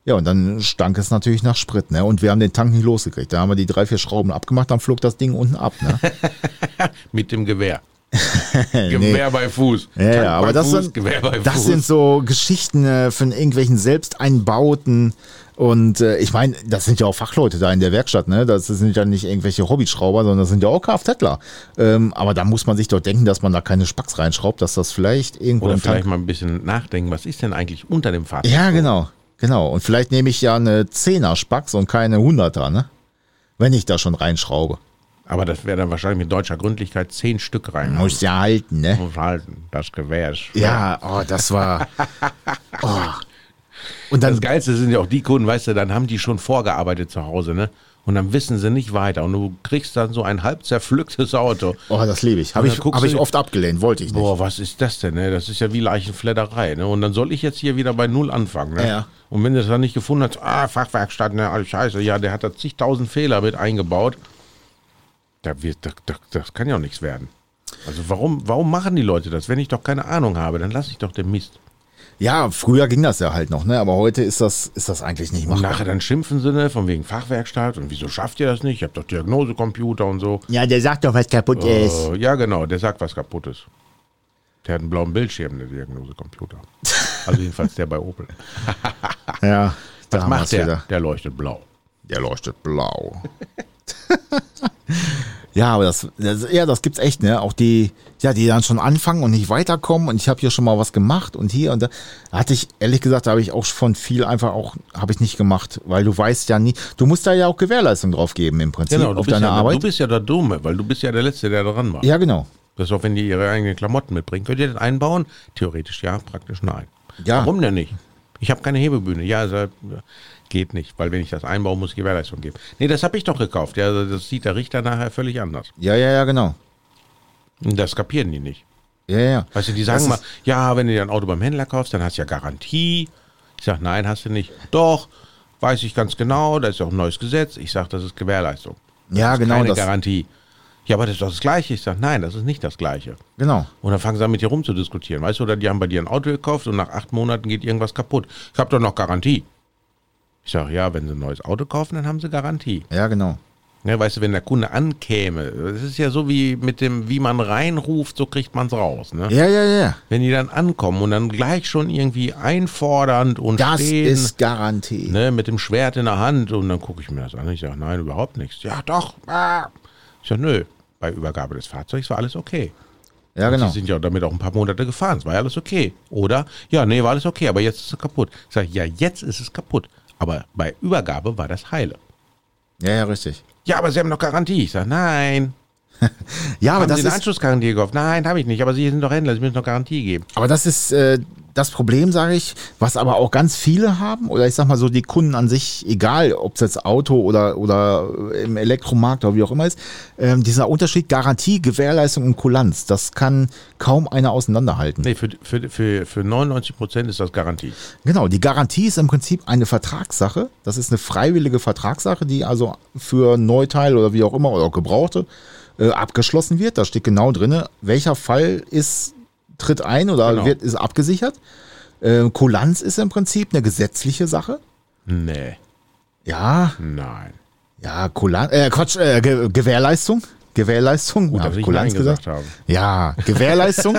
Ja, und dann stank es natürlich nach Sprit, ne? Und wir haben den Tank nicht losgekriegt. Da haben wir die drei, vier Schrauben abgemacht, dann flog das Ding unten ab, ne? <laughs> Mit dem Gewehr. <laughs> Gewehr bei Fuß. Ja, Tank ja, aber das, Fuß, sind, das sind so Geschichten äh, von irgendwelchen Selbsteinbauten. Und äh, ich meine, das sind ja auch Fachleute da in der Werkstatt, ne? Das sind ja nicht irgendwelche Hobbyschrauber, sondern das sind ja auch Kfzler. Ähm, aber da muss man sich doch denken, dass man da keine Spacks reinschraubt, dass das vielleicht irgendwo Oder vielleicht mal ein bisschen nachdenken, was ist denn eigentlich unter dem Fahrzeug? Ja, genau. Genau. Und vielleicht nehme ich ja eine 10er Spacks und keine 100er, ne? Wenn ich da schon reinschraube. Aber das wäre dann wahrscheinlich mit deutscher Gründlichkeit zehn Stück rein. Muss ja halten, ne? Muss halten. Das Gewehr ist. Ja, oh, das war. <laughs> Oh. Und dann Das Geilste sind ja auch die Kunden, weißt du, dann haben die schon vorgearbeitet zu Hause, ne? Und dann wissen sie nicht weiter. Und du kriegst dann so ein halb zerpflücktes Auto. Oh, das liebe ich. Habe ich, hab ich oft abgelehnt, wollte ich nicht. Boah, was ist das denn, ne? Das ist ja wie Leichenfledderei, ne? Und dann soll ich jetzt hier wieder bei Null anfangen, ne? Ja. Und wenn du das dann nicht gefunden hast, ah, Fachwerkstatt, ne, alles scheiße, ja, der hat da zigtausend Fehler mit eingebaut. Da wird, da, da, das kann ja auch nichts werden. Also warum, warum machen die Leute das? Wenn ich doch keine Ahnung habe, dann lasse ich doch den Mist. Ja, früher ging das ja halt noch, ne? Aber heute ist das, ist das eigentlich nicht Und machbar. nachher dann schimpfen sie, ne, von wegen Fachwerkstatt und wieso schafft ihr das nicht? Ihr habt doch Diagnosecomputer und so. Ja, der sagt doch, was kaputt Äh, ja, genau, der sagt, was kaputt ist. Der hat einen blauen Bildschirm, der Diagnosecomputer. <laughs> Also jedenfalls der bei Opel. <laughs> Ja, Was da macht der? Wieder. Der leuchtet blau. Der leuchtet blau. <laughs> ja, aber das, das, ja, das gibt's echt, ne? Auch die, ja, die dann schon anfangen und nicht weiterkommen und ich habe hier schon mal was gemacht und hier und da. Hatte ich, ehrlich gesagt, da habe ich auch von viel einfach auch, habe ich nicht gemacht, weil du weißt ja nie, du musst da ja auch Gewährleistung drauf geben im Prinzip Genau, auf deine ja, Arbeit. du bist ja der Dumme, weil du bist ja der Letzte, der dran war. ja, genau. Das ist auch, wenn die ihre eigenen Klamotten mitbringen. Könnt ihr das einbauen? Theoretisch ja, praktisch nein. Ja. Warum denn nicht? Ich habe keine Hebebühne. Ja, also, geht nicht, weil wenn ich das einbaue, muss ich Gewährleistung geben. Nee, das habe ich doch gekauft. Ja, also das sieht der Richter nachher völlig anders. Ja, ja, ja, genau. Das kapieren die nicht. Ja, ja. Weißt du, die sagen mal, ja, wenn du dir ein Auto beim Händler kaufst, dann hast du ja Garantie. Ich sage, nein, hast du nicht. Doch, weiß ich ganz genau, da ist auch ein neues Gesetz. Ich sage, das ist Gewährleistung. Ja, das ist genau. Keine Das, Garantie. Ja, aber das ist doch das Gleiche. Ich sage, nein, das ist nicht das Gleiche. genau. Und dann fangen sie an, mit dir rumzudiskutieren. Weißt du, oder die haben bei dir ein Auto gekauft und nach acht Monaten geht irgendwas kaputt. Ich habe doch noch Garantie. Ich sage, ja, wenn sie ein neues Auto kaufen, dann haben sie Garantie. Ja, genau. Ne, weißt du, wenn der Kunde ankäme, es ist ja so wie mit dem, wie man reinruft, so kriegt man es raus. Ne? Ja, ja, ja. Wenn die dann ankommen und dann gleich schon irgendwie einfordernd und Das stehen, ist Garantie. ne, mit dem Schwert in der Hand und dann gucke ich mir das an. Ich sage, nein, überhaupt nichts. Ja, doch. Ah. Ich sage, nö, bei Übergabe des Fahrzeugs war alles okay. Ja, Und genau. Sie sind ja damit auch ein paar Monate gefahren. Es war ja alles okay. Oder? Ja, nee, war alles okay, aber jetzt ist es kaputt. Ich sage, ja, jetzt ist es kaputt. Aber bei Übergabe war das heile. Ja, ja, richtig. Ja, aber Sie haben doch Garantie. Ich sage, nein. <laughs> Ja, aber haben das Sie eine ist, Anschlussgarantie gekauft? Nein, habe ich nicht. Aber Sie sind doch Händler, Sie müssen doch Garantie geben. aber das ist äh, das Problem, sage ich, was aber auch ganz viele haben, oder ich sag mal so, die Kunden an sich, egal ob es jetzt Auto oder, oder im Elektromarkt oder wie auch immer ist, ähm, dieser Unterschied Garantie, Gewährleistung und Kulanz, das kann kaum einer auseinanderhalten. Nee, für, für, für, für 99 Prozent ist das Garantie. Genau, die Garantie ist im Prinzip eine Vertragssache. Das ist eine freiwillige Vertragssache, die also für Neuteil oder wie auch immer oder auch Gebrauchte äh, abgeschlossen wird. Da steht genau drin, welcher Fall ist, tritt ein oder Genau. wird, ist abgesichert. Äh, Kulanz ist im Prinzip eine gesetzliche Sache. Nee, Ja, nein. ja, Kulanz, äh, Quatsch, äh, Ge Gewährleistung. Gewährleistung. Gut, dass ich Kulanz gesagt habe. Ja, Gewährleistung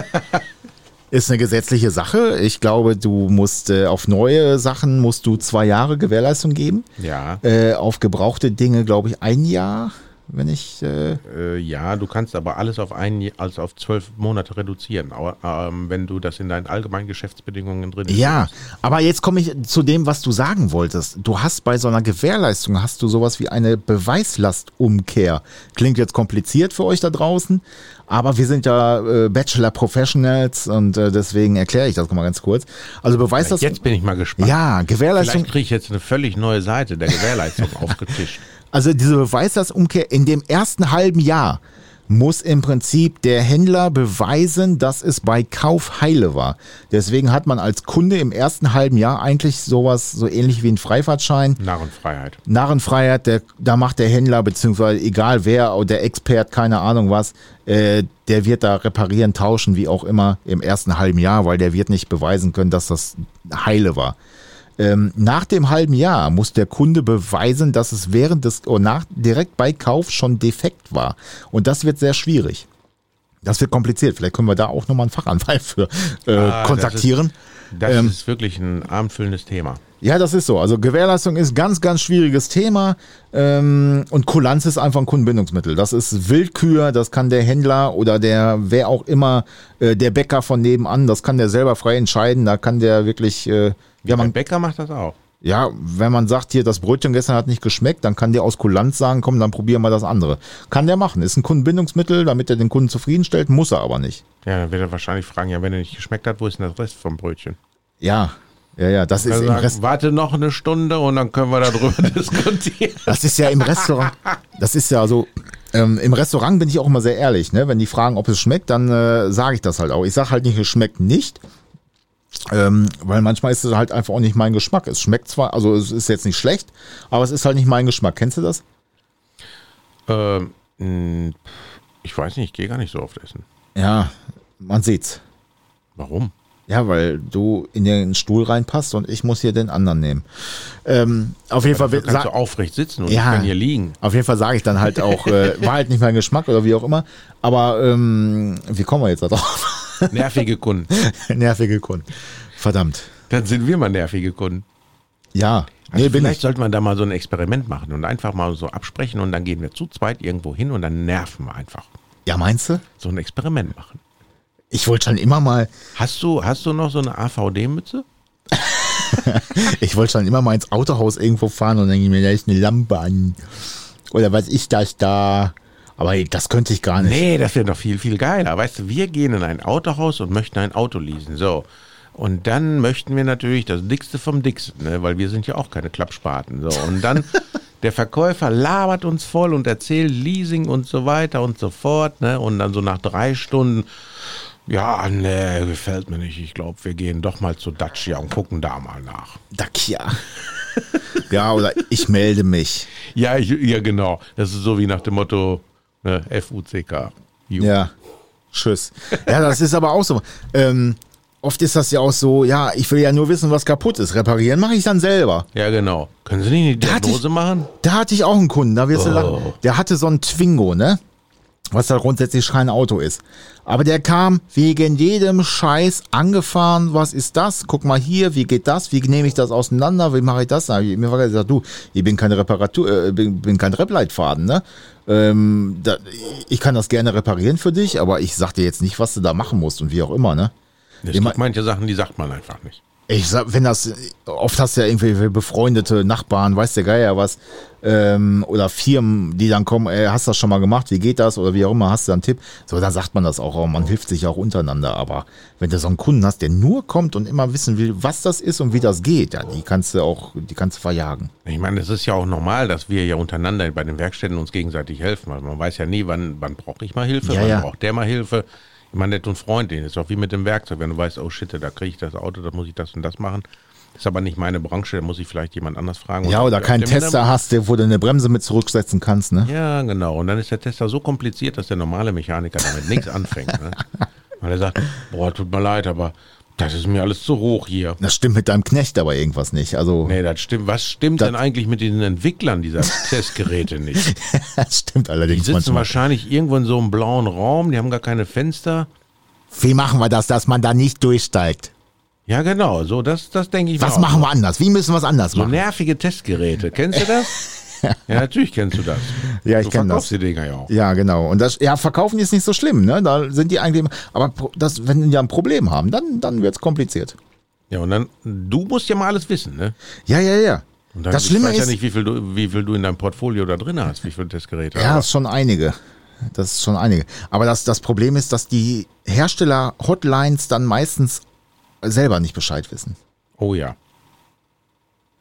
<laughs> ist eine gesetzliche Sache. Ich glaube, du musst äh, auf neue Sachen musst du zwei Jahre Gewährleistung geben. Ja, Äh, auf gebrauchte Dinge, glaube ich, ein Jahr, wenn ich. Äh, äh, ja, du kannst aber alles auf ein, also auf zwölf Monate reduzieren, ähm, wenn du das in deinen allgemeinen Geschäftsbedingungen drin ja, aber jetzt komme ich zu dem, was du sagen wolltest. Du hast bei so einer Gewährleistung hast du sowas wie eine Beweislastumkehr. Klingt jetzt kompliziert für euch da draußen, aber wir sind ja äh, Bachelor Professionals und äh, deswegen erkläre ich das mal ganz kurz. Also Beweislastung. Jetzt bin ich mal gespannt. Ja, Gewährleistung. Vielleicht kriege ich jetzt eine völlig neue Seite der Gewährleistung <laughs> aufgetischt. Also diese Beweislastumkehr in dem ersten halben Jahr muss im Prinzip der Händler beweisen, dass es bei Kauf heile war. Deswegen hat man als Kunde im ersten halben Jahr eigentlich sowas so ähnlich wie ein Freifahrtschein. Narrenfreiheit. Narrenfreiheit, der, da macht der Händler, beziehungsweise egal wer, oder der Expert, keine Ahnung was, äh, der wird da reparieren, tauschen, wie auch immer, im ersten halben Jahr, weil der wird nicht beweisen können, dass das heile war. Ähm, nach dem halben Jahr muss der Kunde beweisen, dass es während des, oder nach, direkt bei Kauf schon defekt war. Und das wird sehr schwierig. Das wird kompliziert. Vielleicht können wir da auch nochmal einen Fachanwalt für äh, Ah, das kontaktieren. Das Ähm, ist wirklich ein abendfüllendes Thema. Ja, das ist so. Also Gewährleistung ist ganz, ganz schwieriges Thema. Ähm, und Kulanz ist einfach ein Kundenbindungsmittel. Das ist Willkür, das kann der Händler oder der, wer auch immer, äh, der Bäcker von nebenan, das kann der selber frei entscheiden. Da kann der wirklich, äh, ja, man, Bäcker macht das auch. ja, wenn man sagt, hier, das Brötchen gestern hat nicht geschmeckt, dann kann der aus Kulanz sagen, komm, dann probieren wir das andere. Kann der machen. Ist ein Kundenbindungsmittel, damit er den Kunden zufriedenstellt, muss er aber nicht. Ja, dann wird er wahrscheinlich fragen, ja, wenn er nicht geschmeckt hat, wo ist denn der Rest vom Brötchen? Ja, ja, ja, das ist im sagen, Rest. warte noch eine Stunde und dann können wir darüber <laughs> diskutieren. Das ist ja im Restaurant. Das ist ja so. Ähm, Im Restaurant bin ich auch immer sehr ehrlich. Ne? Wenn die fragen, ob es schmeckt, dann äh, sage ich das halt auch. Ich sage halt nicht, es schmeckt nicht. Ähm, weil manchmal ist es halt einfach auch nicht mein Geschmack. Es schmeckt zwar, also es ist jetzt nicht schlecht, aber es ist halt nicht mein Geschmack. Kennst du das? ähm, ich weiß nicht, ich gehe gar nicht so oft essen. Ja, man sieht's. Warum? Ja, weil du in den Stuhl reinpasst und ich muss hier den anderen nehmen. Ähm, auf jeden Fall kannst du aufrecht sitzen und Ja. ich kann hier liegen. auf jeden Fall sage ich dann halt auch, äh, <laughs> war halt nicht mein Geschmack oder wie auch immer. Aber ähm, wie kommen wir jetzt da drauf? <laughs> Nervige Kunden. Nervige Kunden. Verdammt. Dann sind wir mal nervige Kunden. Ja. Also nee, vielleicht ich. sollte man da mal so ein Experiment machen und einfach mal so absprechen und dann gehen wir zu zweit irgendwo hin und dann nerven wir einfach. Ja, meinst du? So ein Experiment machen. Ich wollte schon immer mal, Hast du, hast du noch so eine AVD-Mütze? <laughs> ich wollte schon immer mal ins Autohaus irgendwo fahren und dann ich mir, da ist eine Lampe an. Oder was ist das da? Aber das könnte ich gar nicht. Nee, das wäre doch viel, viel geiler. Weißt du, wir gehen in ein Autohaus und möchten ein Auto leasen. So. Und dann möchten wir natürlich das Dickste vom Dicksten, ne? weil wir sind ja auch keine Klappspaten. So. Und dann <laughs> der Verkäufer labert uns voll und erzählt Leasing und so weiter und so fort. Ne? Und dann so nach drei Stunden, ja, nee, gefällt mir nicht. Ich glaube, wir gehen doch mal zu Dacia und gucken da mal nach. Dacia. <laughs> ja, oder ich melde mich. Ja, ich, ja, genau. Das ist so wie nach dem Motto ne, F-U-C-K. Ja. Tschüss. Ja, das ist aber auch so. Ähm, oft ist das ja auch so, ja, ich will ja nur wissen, was kaputt ist. Reparieren mache ich dann selber. Ja, genau. Können Sie nicht Da eine hatte ich- Diagnose machen? Da hatte ich auch einen Kunden, da wirst du Oh. lachen. Der hatte so ein Twingo, ne? Was da grundsätzlich kein Auto ist. Aber der kam wegen jedem Scheiß angefahren. Was ist das? Guck mal hier, wie geht das? Wie nehme ich das auseinander? Wie mache ich das? Ich mir war gesagt, du, ich bin keine Reparatur, äh, bin, bin kein Repleitfaden, ne? Ähm, da, ich kann das gerne reparieren für dich, aber ich sag dir jetzt nicht, was du da machen musst und wie auch immer, ne? Es gibt manche Sachen, die sagt man einfach nicht. Ich sag, wenn das, oft hast du ja irgendwie befreundete Nachbarn, weiß der Geier was, ähm, oder Firmen, die dann kommen, ey, hast du das schon mal gemacht, wie geht das, oder wie auch immer, hast du da einen Tipp, so, dann sagt man das auch, man hilft sich auch untereinander, aber wenn du so einen Kunden hast, der nur kommt und immer wissen will, was das ist und wie das geht, ja, die kannst du auch, die kannst du verjagen. Ich meine, es ist ja auch normal, dass wir ja untereinander bei den Werkstätten uns gegenseitig helfen. weil man weiß ja nie, wann, wann brauche ich mal Hilfe, Ja, wann ja. braucht der mal Hilfe. Ich meine, nett und freundlich. Das ist auch wie mit dem Werkzeug. Wenn du weißt, oh shit, da kriege ich das Auto, da muss ich das und das machen. ist aber nicht meine Branche, da muss ich vielleicht jemand anders fragen. Ja, oder keinen Tester hast, der- wo du eine Bremse mit zurücksetzen kannst, ne? Ja, genau. Und dann ist der Tester so kompliziert, dass der normale Mechaniker damit nichts anfängt. Ne? <laughs> Weil er sagt, boah, tut mir leid, aber das ist mir alles zu hoch hier. Das stimmt mit deinem Knecht aber irgendwas nicht, also, Nee, das stimmt. Was stimmt Das- denn eigentlich mit den Entwicklern dieser <laughs> Testgeräte nicht? das stimmt Die allerdings sitzen manchmal. wahrscheinlich irgendwo in so einem blauen Raum, die haben gar keine Fenster. Wie machen wir das, dass man da nicht durchsteigt? Ja, genau, so, das, das denke ich Was machen wir anders? Wie müssen wir es anders So machen? nervige Testgeräte. Kennst du das? <laughs> ja, natürlich kennst du das. Ja, ich du kenn verkaufst das. die Dinger ja auch. Ja, genau. Und das, ja, verkaufen ist nicht so schlimm, ne? Da sind die eigentlich, immer- aber das, wenn die ja ein Problem haben, dann, dann wird's kompliziert. Ja, und dann, du musst ja mal alles wissen, ne? Ja, ja, ja. Und dann, Das ich Schlimme weiß ja ist, nicht, wie viel, du, wie viel du in deinem Portfolio da drin hast, wie viele Testgeräte. ja, das ist schon einige. Das ist schon einige. Aber das, das Problem ist, dass die Hersteller-Hotlines dann meistens selber nicht Bescheid wissen. oh ja.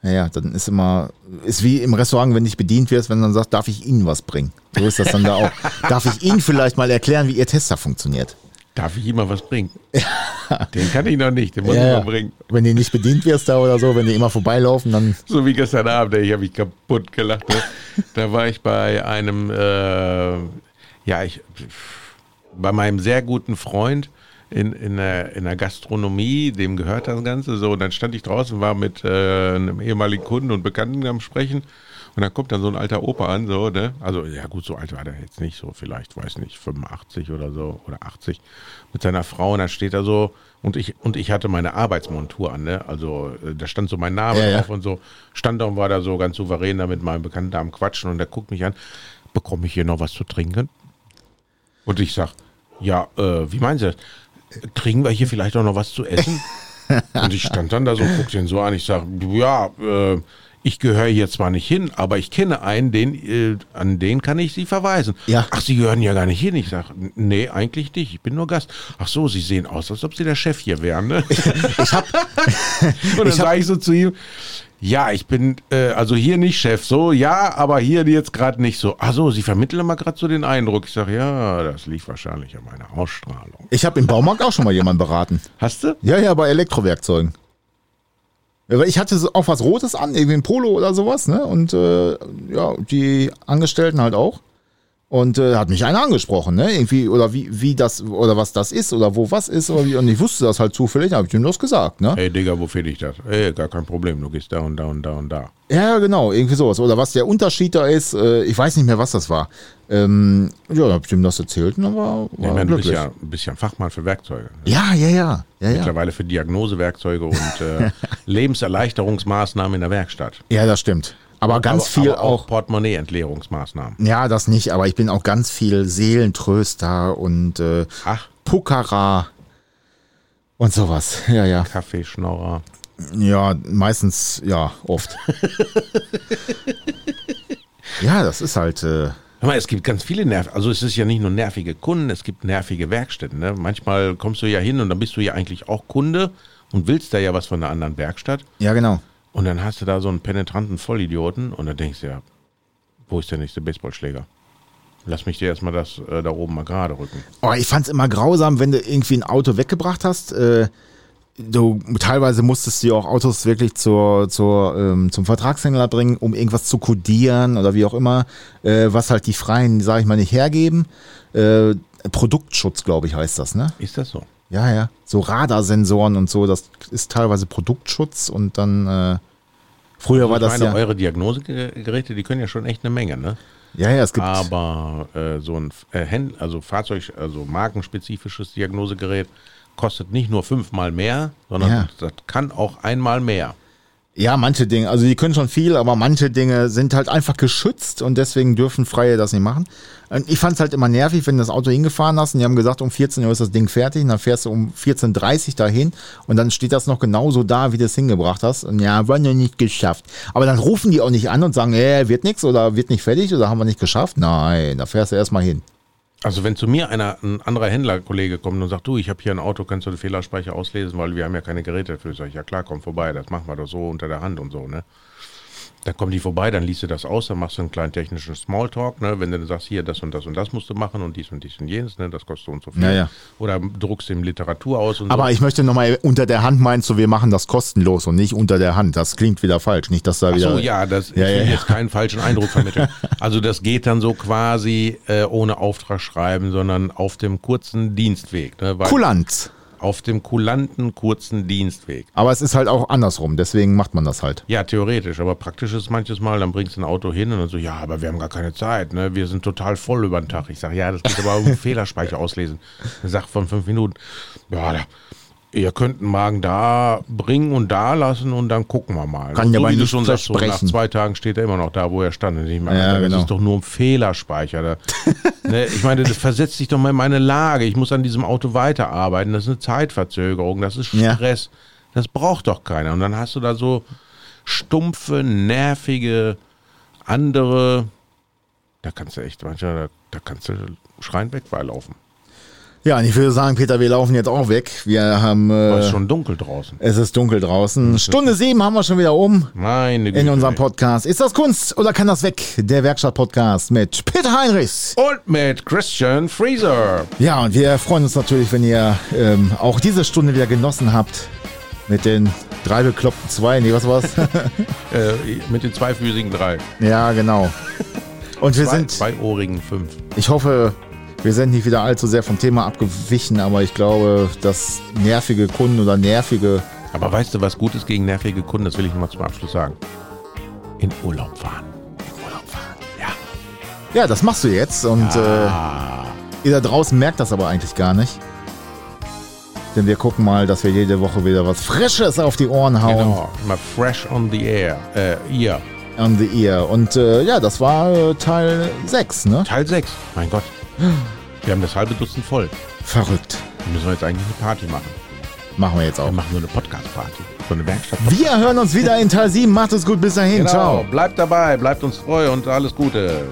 Ja, ja, dann ist immer, ist wie im Restaurant, wenn dich bedient wirst, wenn man sagt, darf ich Ihnen was bringen? So ist das dann da auch. <laughs> Darf ich Ihnen vielleicht mal erklären, wie Ihr Tester funktioniert? Darf ich ihm mal was bringen? Den kann ich noch nicht, den muss Ja, ich mal bringen. Wenn die nicht bedient wirst da oder so, wenn die immer vorbeilaufen, dann So wie gestern Abend, ich habe mich kaputt gelacht. Ne? Da war ich bei einem, äh, ja, ich, bei meinem sehr guten Freund in, in, der, in der Gastronomie, dem gehört das Ganze so. Und dann stand ich draußen, war mit äh, einem ehemaligen Kunden und Bekannten am Sprechen. Und dann kommt dann so ein alter Opa an, so, ne? Also, ja, gut, so alt war der jetzt nicht, so vielleicht, weiß nicht, 85 oder so oder 80 mit seiner Frau. Und dann steht er so, und ich, und ich hatte meine Arbeitsmontur an, ne? Also, äh, da stand so mein Name Ja, ja. drauf und so. Stand da und war da so ganz souverän da mit meinem Bekannten da am Quatschen und der guckt mich an, bekomme ich hier noch was zu trinken? Und ich sag, ja, äh, wie meinen Sie das? Kriegen wir hier vielleicht auch noch was zu essen? <laughs> und ich stand dann da so, guck den so an, ich sag, ja, äh, ich gehöre hier zwar nicht hin, aber ich kenne einen, den, äh, an den kann ich Sie verweisen. Ja. Ach, Sie gehören ja gar nicht hin. Ich sag, nee, eigentlich nicht. Ich bin nur Gast. Ach so, Sie sehen aus, als ob Sie der Chef hier wären. Ne? <laughs> ich hab, <laughs> Und dann sage ich so zu ihm, ja, ich bin äh, also hier nicht Chef, so, ja, aber hier jetzt gerade nicht so. Ach so, Sie vermitteln mal gerade so den Eindruck. Ich sage, ja, das liegt wahrscheinlich an meiner Ausstrahlung. ich habe im Baumarkt auch schon mal jemanden beraten. Hast du? Ja, ja, bei Elektrowerkzeugen. Ich hatte auch was Rotes an, irgendwie ein Polo oder sowas, ne? Und äh, ja, die Angestellten halt auch. Und äh, hat mich einer angesprochen, ne? Irgendwie, oder wie, wie das, oder was das ist, oder wo was ist, oder wie, und ich wusste das halt zufällig, habe ich ihm das gesagt, ne? Hey Digga, wo finde ich das? Ey, gar kein Problem, du gehst da und da und da und da. Ja, genau, irgendwie sowas. Oder was der Unterschied da ist, äh, ich weiß nicht mehr, was das war. Ähm, ja, dann hab ich ihm das erzählt und dann war, war Ja, glücklich. ja, du bist ja ein Fachmann für Werkzeuge. ja, ja, ja, ja, ja. Mittlerweile für Diagnosewerkzeuge und äh, <laughs> Lebenserleichterungsmaßnahmen in der Werkstatt. Ja, das stimmt. Aber ganz aber, viel aber auch. Portemonnaie-Entleerungsmaßnahmen. Ja, das nicht, aber ich bin auch ganz viel Seelentröster und äh, Ach, Puckerer und sowas. Ja, ja. Kaffeeschnorrer. Ja, meistens, ja, oft. <laughs> ja, das ist halt. Äh, es gibt ganz viele Nerv. Also es ist ja nicht nur nervige Kunden, es gibt nervige Werkstätten. Ne? Manchmal kommst du ja hin und dann bist du ja eigentlich auch Kunde und willst da ja was von einer anderen Werkstatt. ja, genau. Und dann hast du da so einen penetranten Vollidioten und dann denkst du ja, wo ist der nächste Baseballschläger? Lass mich dir erstmal das äh, da oben mal gerade rücken. Oh, ich fand's immer grausam, wenn du irgendwie ein Auto weggebracht hast. Äh, du teilweise musstest du auch Autos wirklich zur, zur, ähm, zum Vertragshändler bringen, um irgendwas zu kodieren oder wie auch immer, äh, was halt die Freien, sag ich mal, nicht hergeben. Äh, Produktschutz, glaube ich, heißt das, ne? Ist das so? Ja, ja. So Radarsensoren und so, das ist teilweise Produktschutz und dann früher war ich das meine, ja. eure Diagnosegeräte, die können ja schon echt eine Menge, ne? Ja, ja, es gibt. Aber äh, so ein äh, Händ also Fahrzeug, also markenspezifisches Diagnosegerät kostet nicht nur fünfmal mehr, sondern Ja. das kann auch einmal mehr. Ja, manche Dinge, also die können schon viel, aber manche Dinge sind halt einfach geschützt und deswegen dürfen Freie das nicht machen. Und ich fand es halt immer nervig, wenn du das Auto hingefahren hast und die haben gesagt, um 14 Uhr ist das Ding fertig und dann fährst du um 14.30 Uhr dahin und dann steht das noch genauso da, wie du es hingebracht hast. Und ja, war noch nicht geschafft. Aber dann rufen die auch nicht an und sagen, äh, wird nichts oder wird nicht fertig oder haben wir nicht geschafft. Nein, da fährst du erstmal hin. Also wenn zu mir einer, ein anderer Händlerkollege kommt und sagt, du, ich habe hier ein Auto, kannst du den Fehlerspeicher auslesen, weil wir haben ja keine Geräte dafür. Sag ich, ja klar, komm vorbei, das machen wir doch so unter der Hand und so, ne? Dann kommen die vorbei, dann liest du das aus, dann machst du einen kleinen technischen Smalltalk, ne? Wenn du dann sagst, hier, das und das und das musst du machen und dies und dies und jenes, ne? Das kostet so und so viel. Ja, ja. Oder druckst ihm Literatur aus und Aber so. ich möchte nochmal, unter der Hand meinst du, wir machen das kostenlos und nicht unter der Hand. Das klingt wieder falsch. Nicht, dass da Ach wieder. so, ja, das, ich Ja, ja, will jetzt keinen falschen Eindruck vermitteln. <laughs> Also das geht dann so quasi äh, ohne Auftragsschreiben, sondern auf dem kurzen Dienstweg. Ne? Weil Kulant. Auf dem kulanten kurzen Dienstweg. Aber es ist halt auch andersrum, deswegen macht man das halt. Ja, theoretisch, aber praktisch ist manches Mal, dann bringst du ein Auto hin und dann so, ja, aber wir haben gar keine Zeit, ne? Wir sind total voll über den Tag. Ich sage, ja, das geht aber um <laughs> Fehlerspeicher auslesen. Er sagt von fünf Minuten, ja, da, ihr könnt einen Magen da bringen und da lassen und dann gucken wir mal. Kann so ja aber du nicht schon sagst, so nach zwei Tagen steht er immer noch da, wo er stand. Und ich meine, Ja, das genau. ist doch nur ein Fehlerspeicher. Da, <laughs> ne? Ich meine, das versetzt dich doch mal in meine Lage. Ich muss an diesem Auto weiterarbeiten. Das ist eine Zeitverzögerung, das ist Ja. Stress. Das braucht doch keiner. Und dann hast du da so stumpfe, nervige, andere, da kannst du echt, manchmal, da, da kannst du schreiend weg beilaufen. Ja, und ich würde sagen, Peter, wir laufen jetzt auch weg. Wir haben. Aber es Äh, ist schon dunkel draußen. es ist dunkel draußen. Stunde sieben haben wir schon wieder um Meine Güte. in unserem. Podcast. Ist das Kunst oder kann das weg? Der Werkstatt-Podcast mit Peter Heinrichs. Und mit Christian Freezer. Ja, und wir freuen uns natürlich, wenn ihr ähm, auch diese Stunde wieder genossen habt. Mit den drei bekloppten zwei. Nee, was war's? <laughs> Äh, mit den zweifüßigen drei. ja, genau. Und wir Zwei, sind. zweiohrigen fünf. Ich hoffe, wir sind nicht wieder allzu sehr vom Thema abgewichen, aber ich glaube, dass nervige Kunden oder nervige. Aber weißt du, was gut ist gegen nervige Kunden? Das will ich nochmal zum Abschluss sagen. In Urlaub fahren. In Urlaub fahren. Ja. Ja, das machst du jetzt und Ah. äh, ihr da draußen merkt das aber eigentlich gar nicht. Denn wir gucken mal, dass wir jede Woche wieder was Frisches auf die Ohren hauen. Genau. Mal fresh on the air. Äh, ear. On the ear. Und äh, ja, das war äh, Teil 6, ne? Teil 6. Mein Gott. Wir haben das halbe Dutzend voll. Verrückt. Da müssen wir jetzt eigentlich eine Party machen. Machen wir jetzt Wir auch. machen so eine Podcast-Party. So eine Werkstatt. Wir hören uns wieder in Teil 7. Macht es gut. Bis dahin. Genau. Ciao. Bleibt dabei, bleibt uns treu und alles Gute.